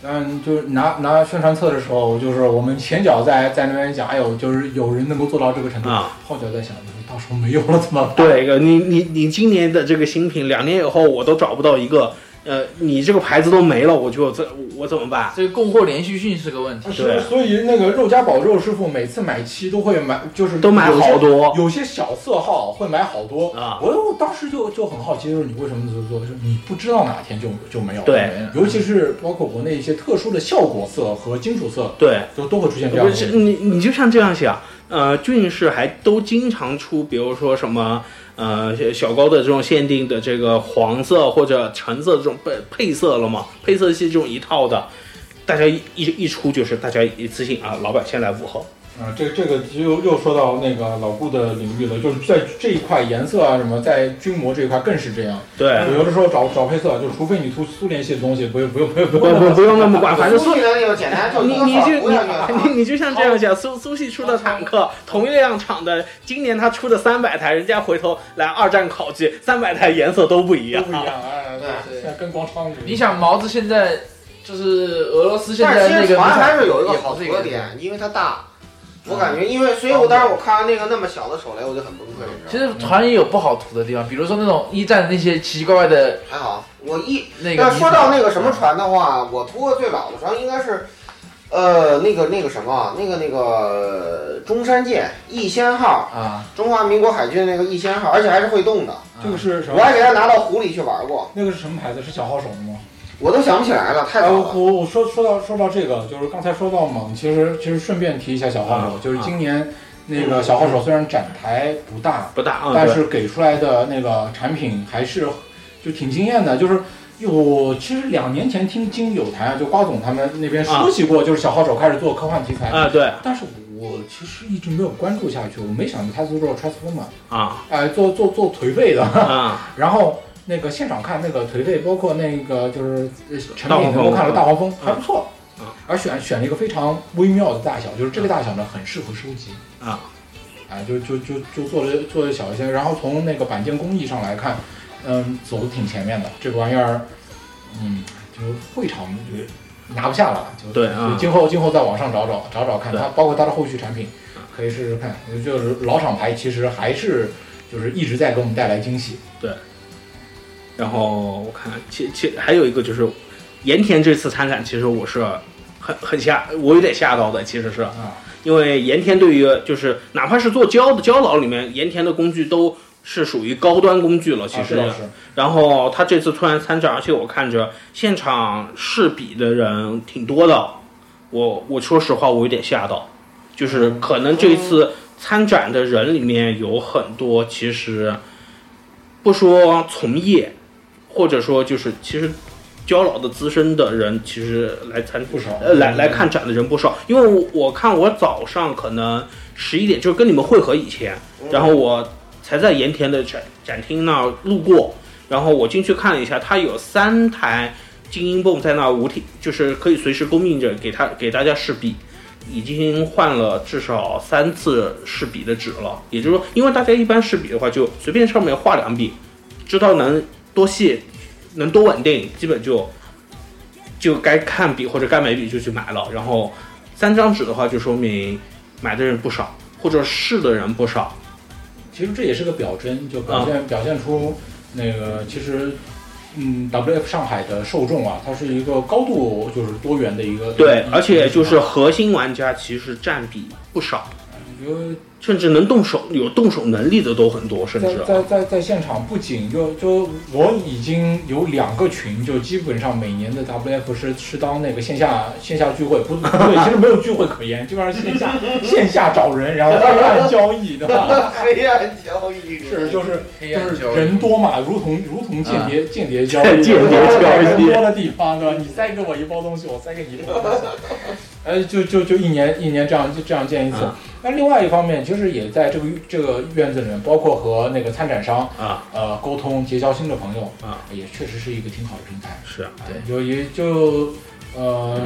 S10: 嗯，就是拿拿宣传册的时候，就是我们前脚在在那边讲，哎呦，就是有人能够做到这个程度，
S9: 啊
S10: 后脚在想，到时候没有了怎么办？
S9: 对，你你你今年的这个新品，两年以后我都找不到一个，呃，你这个牌子都没了，我就这我怎么办？
S5: 这个供货连续性是个问题。
S10: 是，所以那个肉夹宝肉师傅每次买漆都会买，就是
S9: 都买好多
S10: 有些小色号会买好多
S9: 啊
S10: 我我当时就就很好奇，就是你为什么这么做？就是你不知道哪天就就没有了。
S9: 对
S10: 尤其是包括国内一些特殊的效果色和金属色，
S9: 对，
S10: 都都会出现这样。
S9: 你你就像这样想，呃，俊士还都经常出，比如说什么呃小高的这种限定的这个黄色或者橙色这种配配色了嘛，配色系这种一套的，大家一一一出就是大家一次性啊，老板先来五盒。
S10: 啊，这这个又又说到那个老顾的领域了，就是在这一块颜色啊什么，在军模这一块更是这样。
S9: 对
S10: 有的时候找找配色，就除非你涂苏联系的东西，不用不用不用不
S9: 不不不用那么管，反正苏
S6: 联系的那个简单就
S9: 你你就你你就像这样想，苏苏系出的坦克，同一辆厂的，今年他出的三百台，人家回头来二战考据，三百台颜色都不一样，
S10: 不一样，哎，对，现在跟广场舞。
S5: 你想毛子现在就是俄罗斯现
S6: 但是其实
S5: 在那个
S6: 船还是有一个好
S5: 不是一个
S6: 处的点，因为它大。我感觉，因为所以我当时我看完那个那么小的手雷，我就很崩溃。你知道吗
S5: 其实船也有不好涂的地方，比如说那种一战的那些奇奇怪怪的，
S6: 还好，我一
S5: 那个
S6: 要说到那个什么船的话，我涂过最老的船应该是，呃，那个那个什么，那个那个中山舰逸仙号
S5: 啊，
S6: 中华民国海军那个逸仙号，而且还是会动的。
S10: 这个是什么？
S6: 我还给它拿到湖里去玩过。
S10: 那个是什么牌子？是小号手的吗？
S6: 我都想不起来了，太早了。
S10: 我我说说到说到这个，就是刚才说到猛，其实其实顺便提一下小号手，就是今年那个小号手虽然展台不大
S9: 不大啊
S10: 但是给出来的那个产品还是就挺惊艳的。就是我其实两年前听金友谈啊，就瓜总他们那边说起过，就是小号手开始做科幻题材
S9: 啊对。
S10: 但是我其实一直没有关注下去，我没想到他是做 Transformer。
S9: 啊。
S10: 哎，做做做颓废的，
S9: 啊。
S10: 然后那个现场看那个颓废，包括那个就是呃成品能够看到大黄蜂
S9: 嗯。
S10: 还不错，而选选了一个非常微妙的大小，就是这个大小呢很适合收集。
S9: 啊，
S10: 啊，就就就就做的做的小一些，然后从那个板件工艺上来看，嗯，走的挺前面的，这个玩意儿，嗯，就会场就拿不下了，就
S9: 对啊
S10: 就今后今后在网上找找找找看，它包括它的后续产品，可以试试看，就是老厂牌其实还是就是一直在给我们带来惊喜。
S9: 对。然后我看，其其还有一个就是，盐田这次参展，其实我是很很吓，我有点吓到的，其实是，因为盐田对于就是哪怕是做胶的胶佬里面，盐田的工具都是属于高端工具了，其实。然后他这次突然参展，而且我看着现场试比的人挺多的，我我说实话，我有点吓到，就是可能这次参展的人里面有很多其实不说从业，或者说就是其实交老的资深的人，其实来参
S10: 不少。
S9: 呃来来看展的人不少，因为我我看我早上可能十一点就是跟你们会合以前，然后我才在盐田的展展厅那儿路过，然后我进去看了一下，它有三台精英泵在那儿无停，就是可以随时供应着给他给大家试笔。已经换了至少三次试笔的纸了，也就是说，因为大家一般试笔的话，就随便上面画两笔，知道能多细，能多稳定，基本就就该看笔或者该买笔就去买了。然后三张纸的话，就说明买的人不少，或者试的人不少。
S10: 其实这也是个表征，就表
S9: 啊
S10: 现、表现出那个其实，嗯，WF 上海的受众啊，它是一个高度就是多元的一个
S9: 对，而且就是核心玩家其实占比不少，
S10: 有
S9: 甚至能动手有动手能力的都很多，甚至啊
S10: 在在在现场，不仅就就我已经有两个群，就基本上每年的 WF 是是当那个线下线下聚会，不不对，其实没有聚会可言，基本上线下线下找人，然后 黑暗交易，对吧？
S6: 黑暗交易
S10: 是就是就是
S5: 黑暗交易
S10: 人多嘛，如同如同间谍、
S9: 啊
S10: 间谍交易，
S9: 间谍交易
S10: 人多的地方，对吧？你塞给我一包东西，我塞给你一包东西，呃，就就就一年一年这样就这样见一次。那另外一方面，其实也在这个这个院子里面，包括和那个参展商
S9: 啊。
S10: 呃沟通结交新的朋友
S9: 啊，
S10: 也确实是一个挺好的平台。
S9: 是啊，
S10: 对，就也就呃，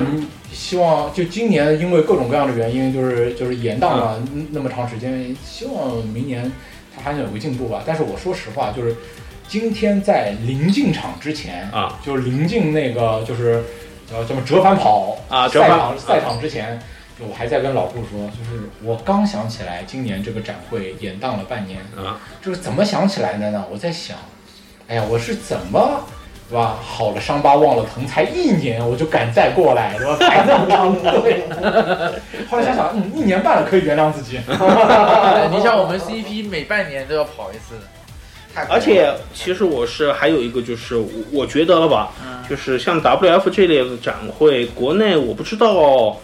S10: 希望就今年因为各种各样的原因，就是就是延宕了
S9: 嗯
S10: 那么长时间，希望明年它还能有个进步吧。但是我说实话，就是今天在临进场之前
S9: 啊，
S10: 就是临近那个就是叫什么折返跑
S9: 啊折返
S10: 赛场赛场之前，就我还在跟老顾说，就是我刚想起来今年这个展会延档了半年
S9: 啊，
S10: 就是怎么想起来的呢？我在想，哎呀，我是怎么。对吧？好了伤疤忘了疼，才一年我就敢再过来，对吧？排这么长的队，后来想想，嗯，一年半了可以原谅自己。
S5: 你像我们 CP 每半年都要跑一次，
S9: 而且其实我是还有一个就是我我觉得了吧，就是像 WF 这类的展会，国内我不知道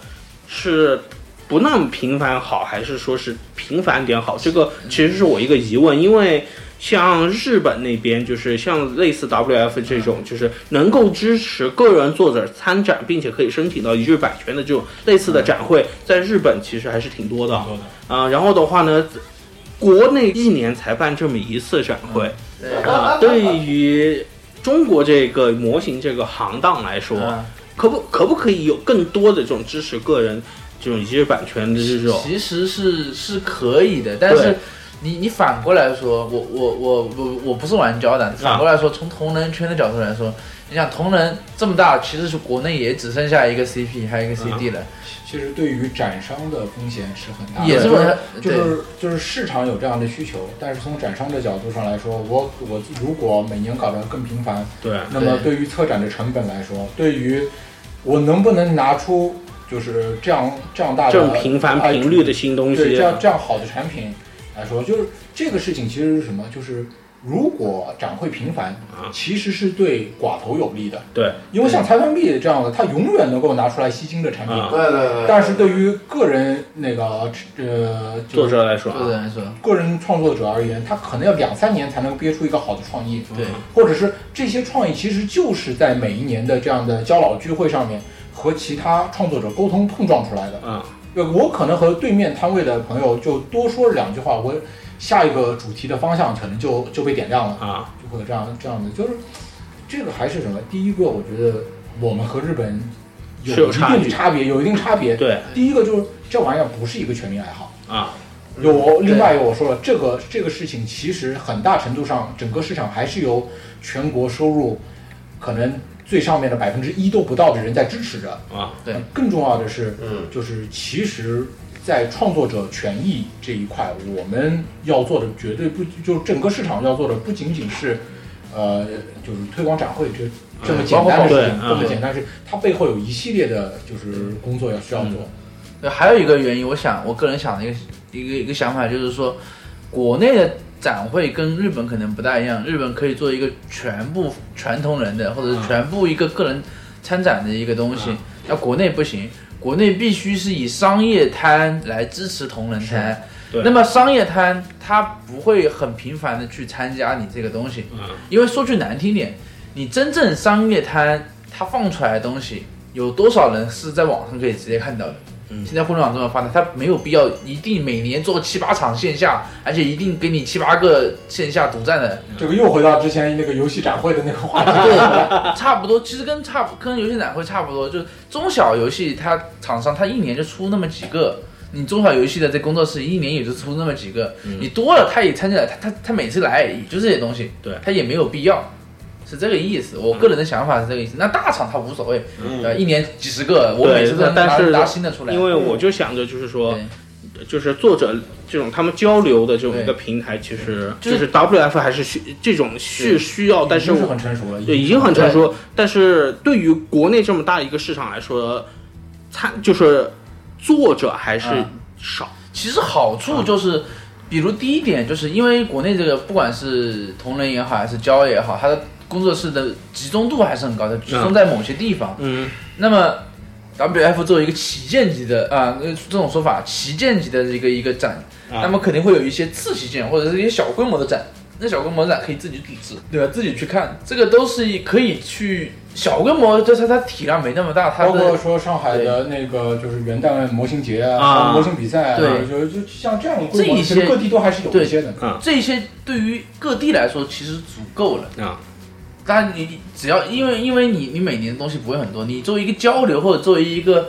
S9: 是不那么频繁好，还是说是频繁点好，这个其实是我一个疑问，因为。像日本那边，就是像类似 WF 这种，就是能够支持个人作者参展，并且可以申请到一日版权的这种类似的展会，在日本其实还是挺多的啊。然后的话呢，国内一年才办这么一次展会，啊，对于中国这个模型这个行当来说，可不可不可以有更多的这种支持个人这种一日版权的这种？
S5: 其实是是可以的，但是。你你反过来说，我我我我我不是玩胶的。反过来说，从同人圈的角度来说，你想同人这么大，其实是国内也只剩下一个 CP，还有一个 CD 了。
S10: 其实对于展商的风险是很大，的，
S5: 也
S10: 是就是就是市场有这样的需求，但是从展商的角度上来说，我我如果每年搞得更频繁，
S9: 对，
S10: 那么对于策展的成本来说，对于我能不能拿出就是这样这样大的
S9: 这种频繁频率的新东西，对
S10: 这样这样好的产品。来说，就是这个事情其实是什么？就是如果展会频繁，其实是对寡头有利的。
S9: 对，
S10: 因为像财团币这样的，它永远能够拿出来吸金的产品。
S6: 对对对。
S10: 但是对于个人那个呃
S9: 作者来说，
S5: 作者来说，
S10: 个人创作者而言，他可能要两三年才能憋出一个好的创意。
S5: 对，
S10: 或者是这些创意其实就是在每一年的这样的交老聚会上面和其他创作者沟通碰撞出来的。
S9: 嗯。
S10: 我可能和对面摊位的朋友就多说两句话，我下一个主题的方向可能就就被点亮了
S9: 啊，
S10: 就会有这样这样的，就是这个还是什么？第一个，我觉得我们和日本有一定差别，有一定差别。
S9: 对，
S10: 第一个就是这玩意儿不是一个全民爱好
S9: 啊。
S10: 有另外一个我说了，这个这个事情其实很大程度上整个市场还是由全国收入可能。最上面的百分之一都不到的人在支持着
S9: 啊，
S5: 对，
S10: 更重要的是，嗯，就是其实，在创作者权益这一块，我们要做的绝对不就整个市场要做的不仅仅是，呃，就是推广展会这这么简单的事情，这么简单是，它背后有一系列的就是工作要需要做。
S5: 对，还有一个原因，我想我个人想的一个一个一个想法就是说，国内的。展会跟日本可能不大一样，日本可以做一个全部全同人的，或者是全部一个个人参展的一个东西。那国内不行，国内必须是以商业摊来支持同人摊。那么商业摊它不会很频繁的去参加你这个东西，因为说句难听点，你真正商业摊它放出来的东西，有多少人是在网上可以直接看到的？现在互联网这么发达，他没有必要一定每年做七八场线下，而且一定给你七八个线下独占的。
S10: 这个又回到之前那个游戏展会的那个话题。
S5: 对，差不多，其实跟差跟游戏展会差不多，就是中小游戏它厂商它一年就出那么几个，你中小游戏的这工作室一年也就出那么几个，你多了他也参加，他他他每次来也就这些东西，
S9: 对
S5: 他也没有必要。是这个意思，我个人的想法是这个意思。那大厂它无所谓，呃，一年几十个，我每次都拿拿新的出来。
S9: 因为我就想着，就是说，就是作者这种他们交流的这种一个平台，其实就是 WF 还是需这种是需要，但是
S10: 很成熟了，
S9: 对，已经很成熟。但是对于国内这么大一个市场来说，参就是作者还是少。
S5: 其实好处就是，比如第一点，就是因为国内这个不管是同人也好，还是交也好，它的工作室的集中度还是很高的，集中在某些地方。
S9: 嗯，
S5: 那么 WF 作为一个旗舰级的啊，这种说法，旗舰级的一个一个展，那么肯定会有一些次旗舰或者是一些小规模的展。那小规模展可以自己组织，对吧？自己去看，这个都是可以去小规模，就是它体量没那么大。它
S10: 包括说上海的那个就是元旦模型节啊，模型比赛啊，
S5: 对，
S10: 就就像这样的
S5: 这一些
S10: 各地都还是有一些的。
S5: 这些对于各地来说其实足够了
S9: 啊。
S5: 但你只要因为因为你你每年的东西不会很多，你作为一个交流或者作为一个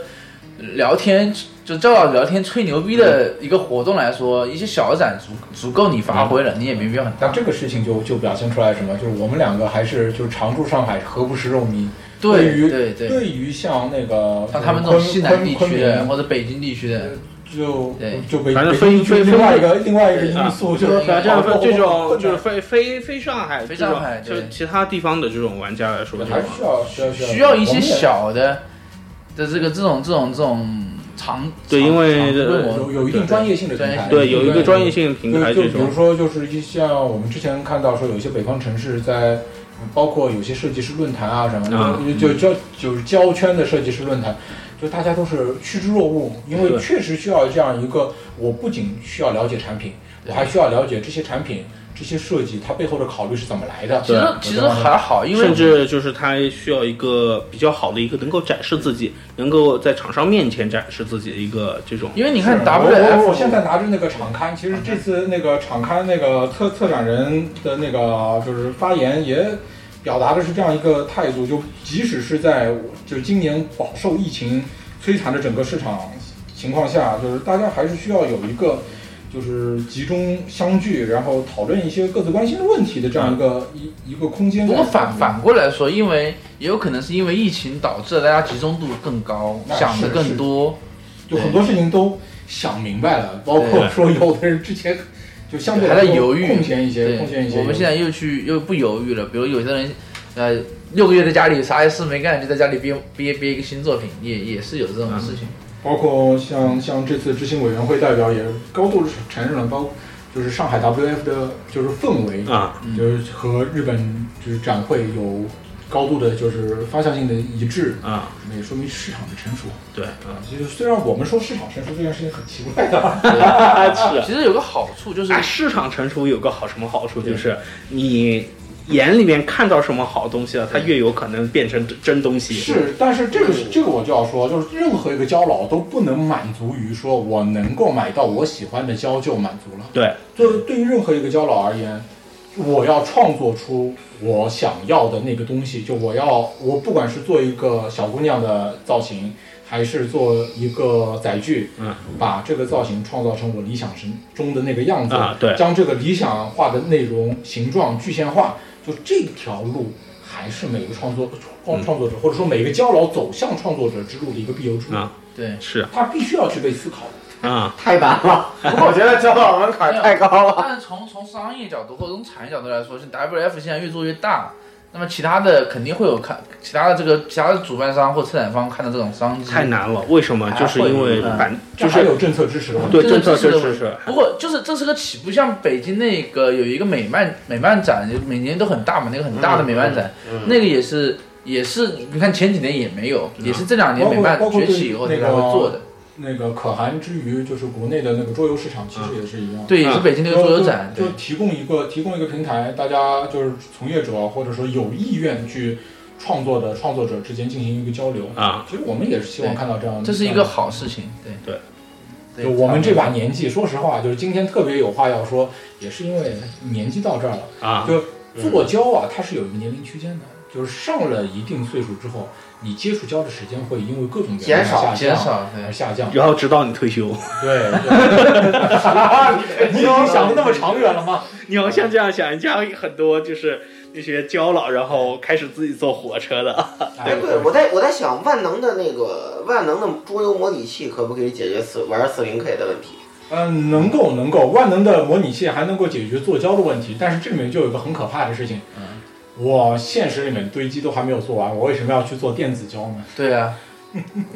S5: 聊天，就叫到聊天吹牛逼的一个活动来说，一些小展足足够你发挥了，你也没必要很。
S10: 但这个事情就就表现出来什么？就是我们两个还是就是常驻上海，何不食肉糜。
S5: 对
S10: 于
S5: 对对
S10: 对于像那个
S5: 像他们这种西南地区的或者北京地区的，
S10: 就
S5: 对。
S10: 就被
S9: 反正非非
S10: 另外一个另外一个因素就是
S9: 反正
S10: 好
S9: 这种就是非非非上海
S5: 非上海对
S9: 就其他地方的这种玩家来说，
S10: 还是需要需要
S5: 需要一些小的的这个这种这种这种长
S9: 对因为
S10: 有有一定专业性的平台，
S9: 对有一个专业性平台
S10: 就比如说，就是一像我们之前看到说，有一些北方城市在，包括有些设计师论坛啊什么
S9: 啊
S10: 的，就就交就是胶圈的设计师论坛，就大家都是趋之若鹜，因为确实需要这样一个，我不仅需要了解产品，我还需要了解这些产品。这些设计它背后的考虑是怎么来的？
S5: 其实其实还好，因为
S9: 甚至就是它需要一个比较好的一个能够展示自己，能够在厂商面前展示自己的一个这种。
S5: 因为你看
S10: 我我我现在拿着那个厂刊，其实这次那个厂刊那个策策展人的那个就是发言也表达的是这样一个态度，就即使是在就今年饱受疫情摧残的整个市场情况下，就是大家还是需要有一个。就是集中相聚，然后讨论一些各自关心的问题的这样一个、一一个空间。
S5: 不过反反过来说，因为也有可能是因为疫情导致了大家集中度更高，想的更多，
S10: 就很多事情都想明白了，包括说有的人之前就相对
S5: 还在犹豫，
S10: 空闲一些，
S5: 对
S10: 空闲一些。
S5: 我们现在又去又不犹豫了，比如有些人，呃，六个月在家里啥事没干，就在家里憋憋憋一个新作品，也也是有这种事情。
S10: 包括像像这次执行委员会代表也高度承认了，包就是上海 WF 的就是氛围
S9: 啊，
S10: 就是和日本就是展会有高度的就是方向性的一致
S9: 啊，那
S10: 也说明市场的成熟。
S9: 对
S10: 啊，其实虽然我们说市场成熟这件事情很奇怪的，
S9: 是
S5: 其实有个好处就是
S9: 哎市场成熟有个好什么好处就是你。眼里面看到什么好东西了，它越有可能变成真真东西。
S10: 是，但是这个这个我就要说，就是任何一个胶佬都不能满足于说我能够买到我喜欢的胶就满足了。
S9: 对，
S10: 就对于任何一个胶佬而言，我要创作出我想要的那个东西，就我要我不管是做一个小姑娘的造型，还是做一个载具，
S9: 嗯，
S10: 把这个造型创造成我理想中中的那个样子，
S9: 啊对
S10: 将这个理想化的内容形状具象化。就这条路，还是每个创作创创作者，或者说每个胶佬走向创作者之路的一个必由之路。
S9: 啊，
S5: 对，
S9: 是
S10: 他必须要去被思考的。
S9: 啊，
S6: 太难了，我觉得胶佬门槛太高了。
S5: 但是从从商业角度或者从产业角度来说，是 WF 现在越做越大，那么其他的肯定会有看其他的这个其他的主办商或策展方看到这种商机。
S9: 太难了，为什么？就是因为版就是
S10: 有政策支持的问题，
S9: 对政策
S5: 支
S9: 支持是。
S5: 不过就是这是个起步，像北京那个有一个美漫美漫展，就每年都很大嘛，那个很大的美漫展，那个也是也是，你看前几年也没有，也是这两年美漫崛起以后才会做的。
S10: 那个可汗之余，就是国内的那个桌游市场，其实也是一样。
S5: 对，也是北京那个桌游展，
S10: 就提供一个提供一个平台，大家就是从业者或者说有意愿去创作的创作者之间进行一个交流
S9: 啊。
S10: 其实我们也是希望看到这样的，
S5: 这是一个好事情。对
S9: 对，
S10: 就我们这把年纪，说实话，就是今天特别有话要说，也是因为年纪到这儿了
S9: 啊。
S10: 就做胶啊，它是有一个年龄区间的，就是上了一定岁数之后。你接触胶的时间会因为各种原因
S6: 减少
S5: 减少
S10: 而下降，
S9: 然后直到你退休。
S10: 对，你已经想的那么长远了吗？
S9: 你要像这样想，人家很多就是那些胶佬，然后开始自己坐火车的。
S6: 哎，对，我在我在想，万能的那个万能的桌游模拟器可不可以解决四玩四零 K 的问题？
S10: 嗯，能够能够，万能的模拟器还能够解决做胶的问题，但是这里面就有一个很可怕的事情。
S5: 嗯
S10: 我现实里面堆积都还没有做完，我为什么要去做电子胶呢？
S5: 对啊，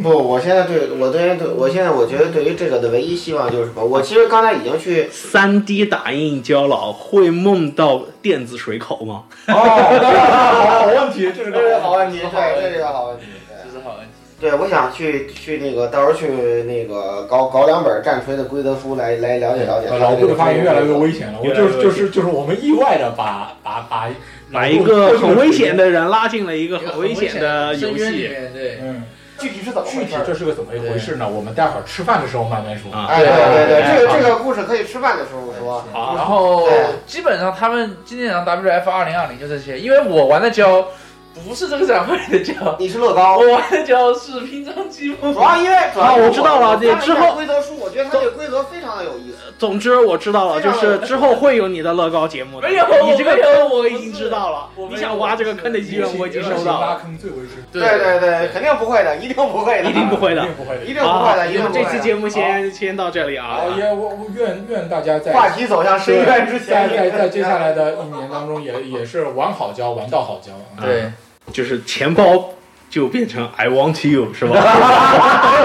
S6: 不，我现在对我对对，我现在我觉得对于这个的唯一希望就是什么？我其实刚才已经去
S9: 三 D 打印胶了会梦到电子水口吗？
S10: 哦，好问题，这
S6: 个这是好问题，对，这是个好问题，
S5: 这是好问题。
S6: 对，我想去去那个到时候去那个搞搞两本战锤的规则书来来了解了解。
S10: 老布的发言越来越危险了，我就是就是就是我们意外的把把把。
S9: 把一个很危险的人拉进了一个很危险的游戏，
S5: 对，
S10: 嗯，
S6: 具体是怎么回事
S10: 具体这是个怎么一回事呢？我们待会儿吃饭的时候慢慢说。
S6: 啊，对对对，这个这个故事可以吃饭的时候说。
S5: 然后基本上他们今年上 WF 二零二零就这些，因为我玩的胶，不是这个展会的胶，
S6: 你是乐高，
S5: 我玩的胶是拼装积木。
S6: 主要因为主要
S9: 啊我知道了
S6: 我看
S9: 之后
S6: 规则书，我觉得它这个规则非常的有意思。
S9: 总之我知道了，就是之后会有你的乐高节目的。
S5: 没有
S9: 你这个坑我已经知道了。你想挖这个坑的意愿我已经收到
S10: 拉
S9: 了。
S10: 坑最为之。
S6: 对对对，肯定不会的，一定不会的，
S9: 一定不会的，
S10: 一定不会的
S6: 一定不会的，一定不会的。
S9: 这期节目先先到这里啊。
S10: 也我我愿愿大家在
S6: 话题走向深渊之前
S10: 在在在接下来的一年当中也也是玩好交，玩到好交。啊
S5: 对，
S9: 就是钱包就变成 I want you 是吧？
S5: 没有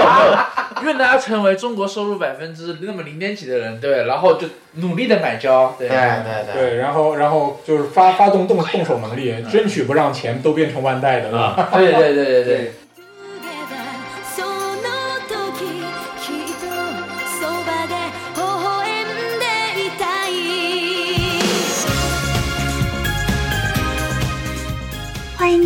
S5: 没有，愿大家成为中国收入百分之那么零点几的人，对，然后就努力的买胶，对
S6: 对对
S10: 对，然后然后就是发发动动动手能力，争取不让钱都变成万代的，对吧？
S5: 对对对对对。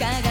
S1: cagar.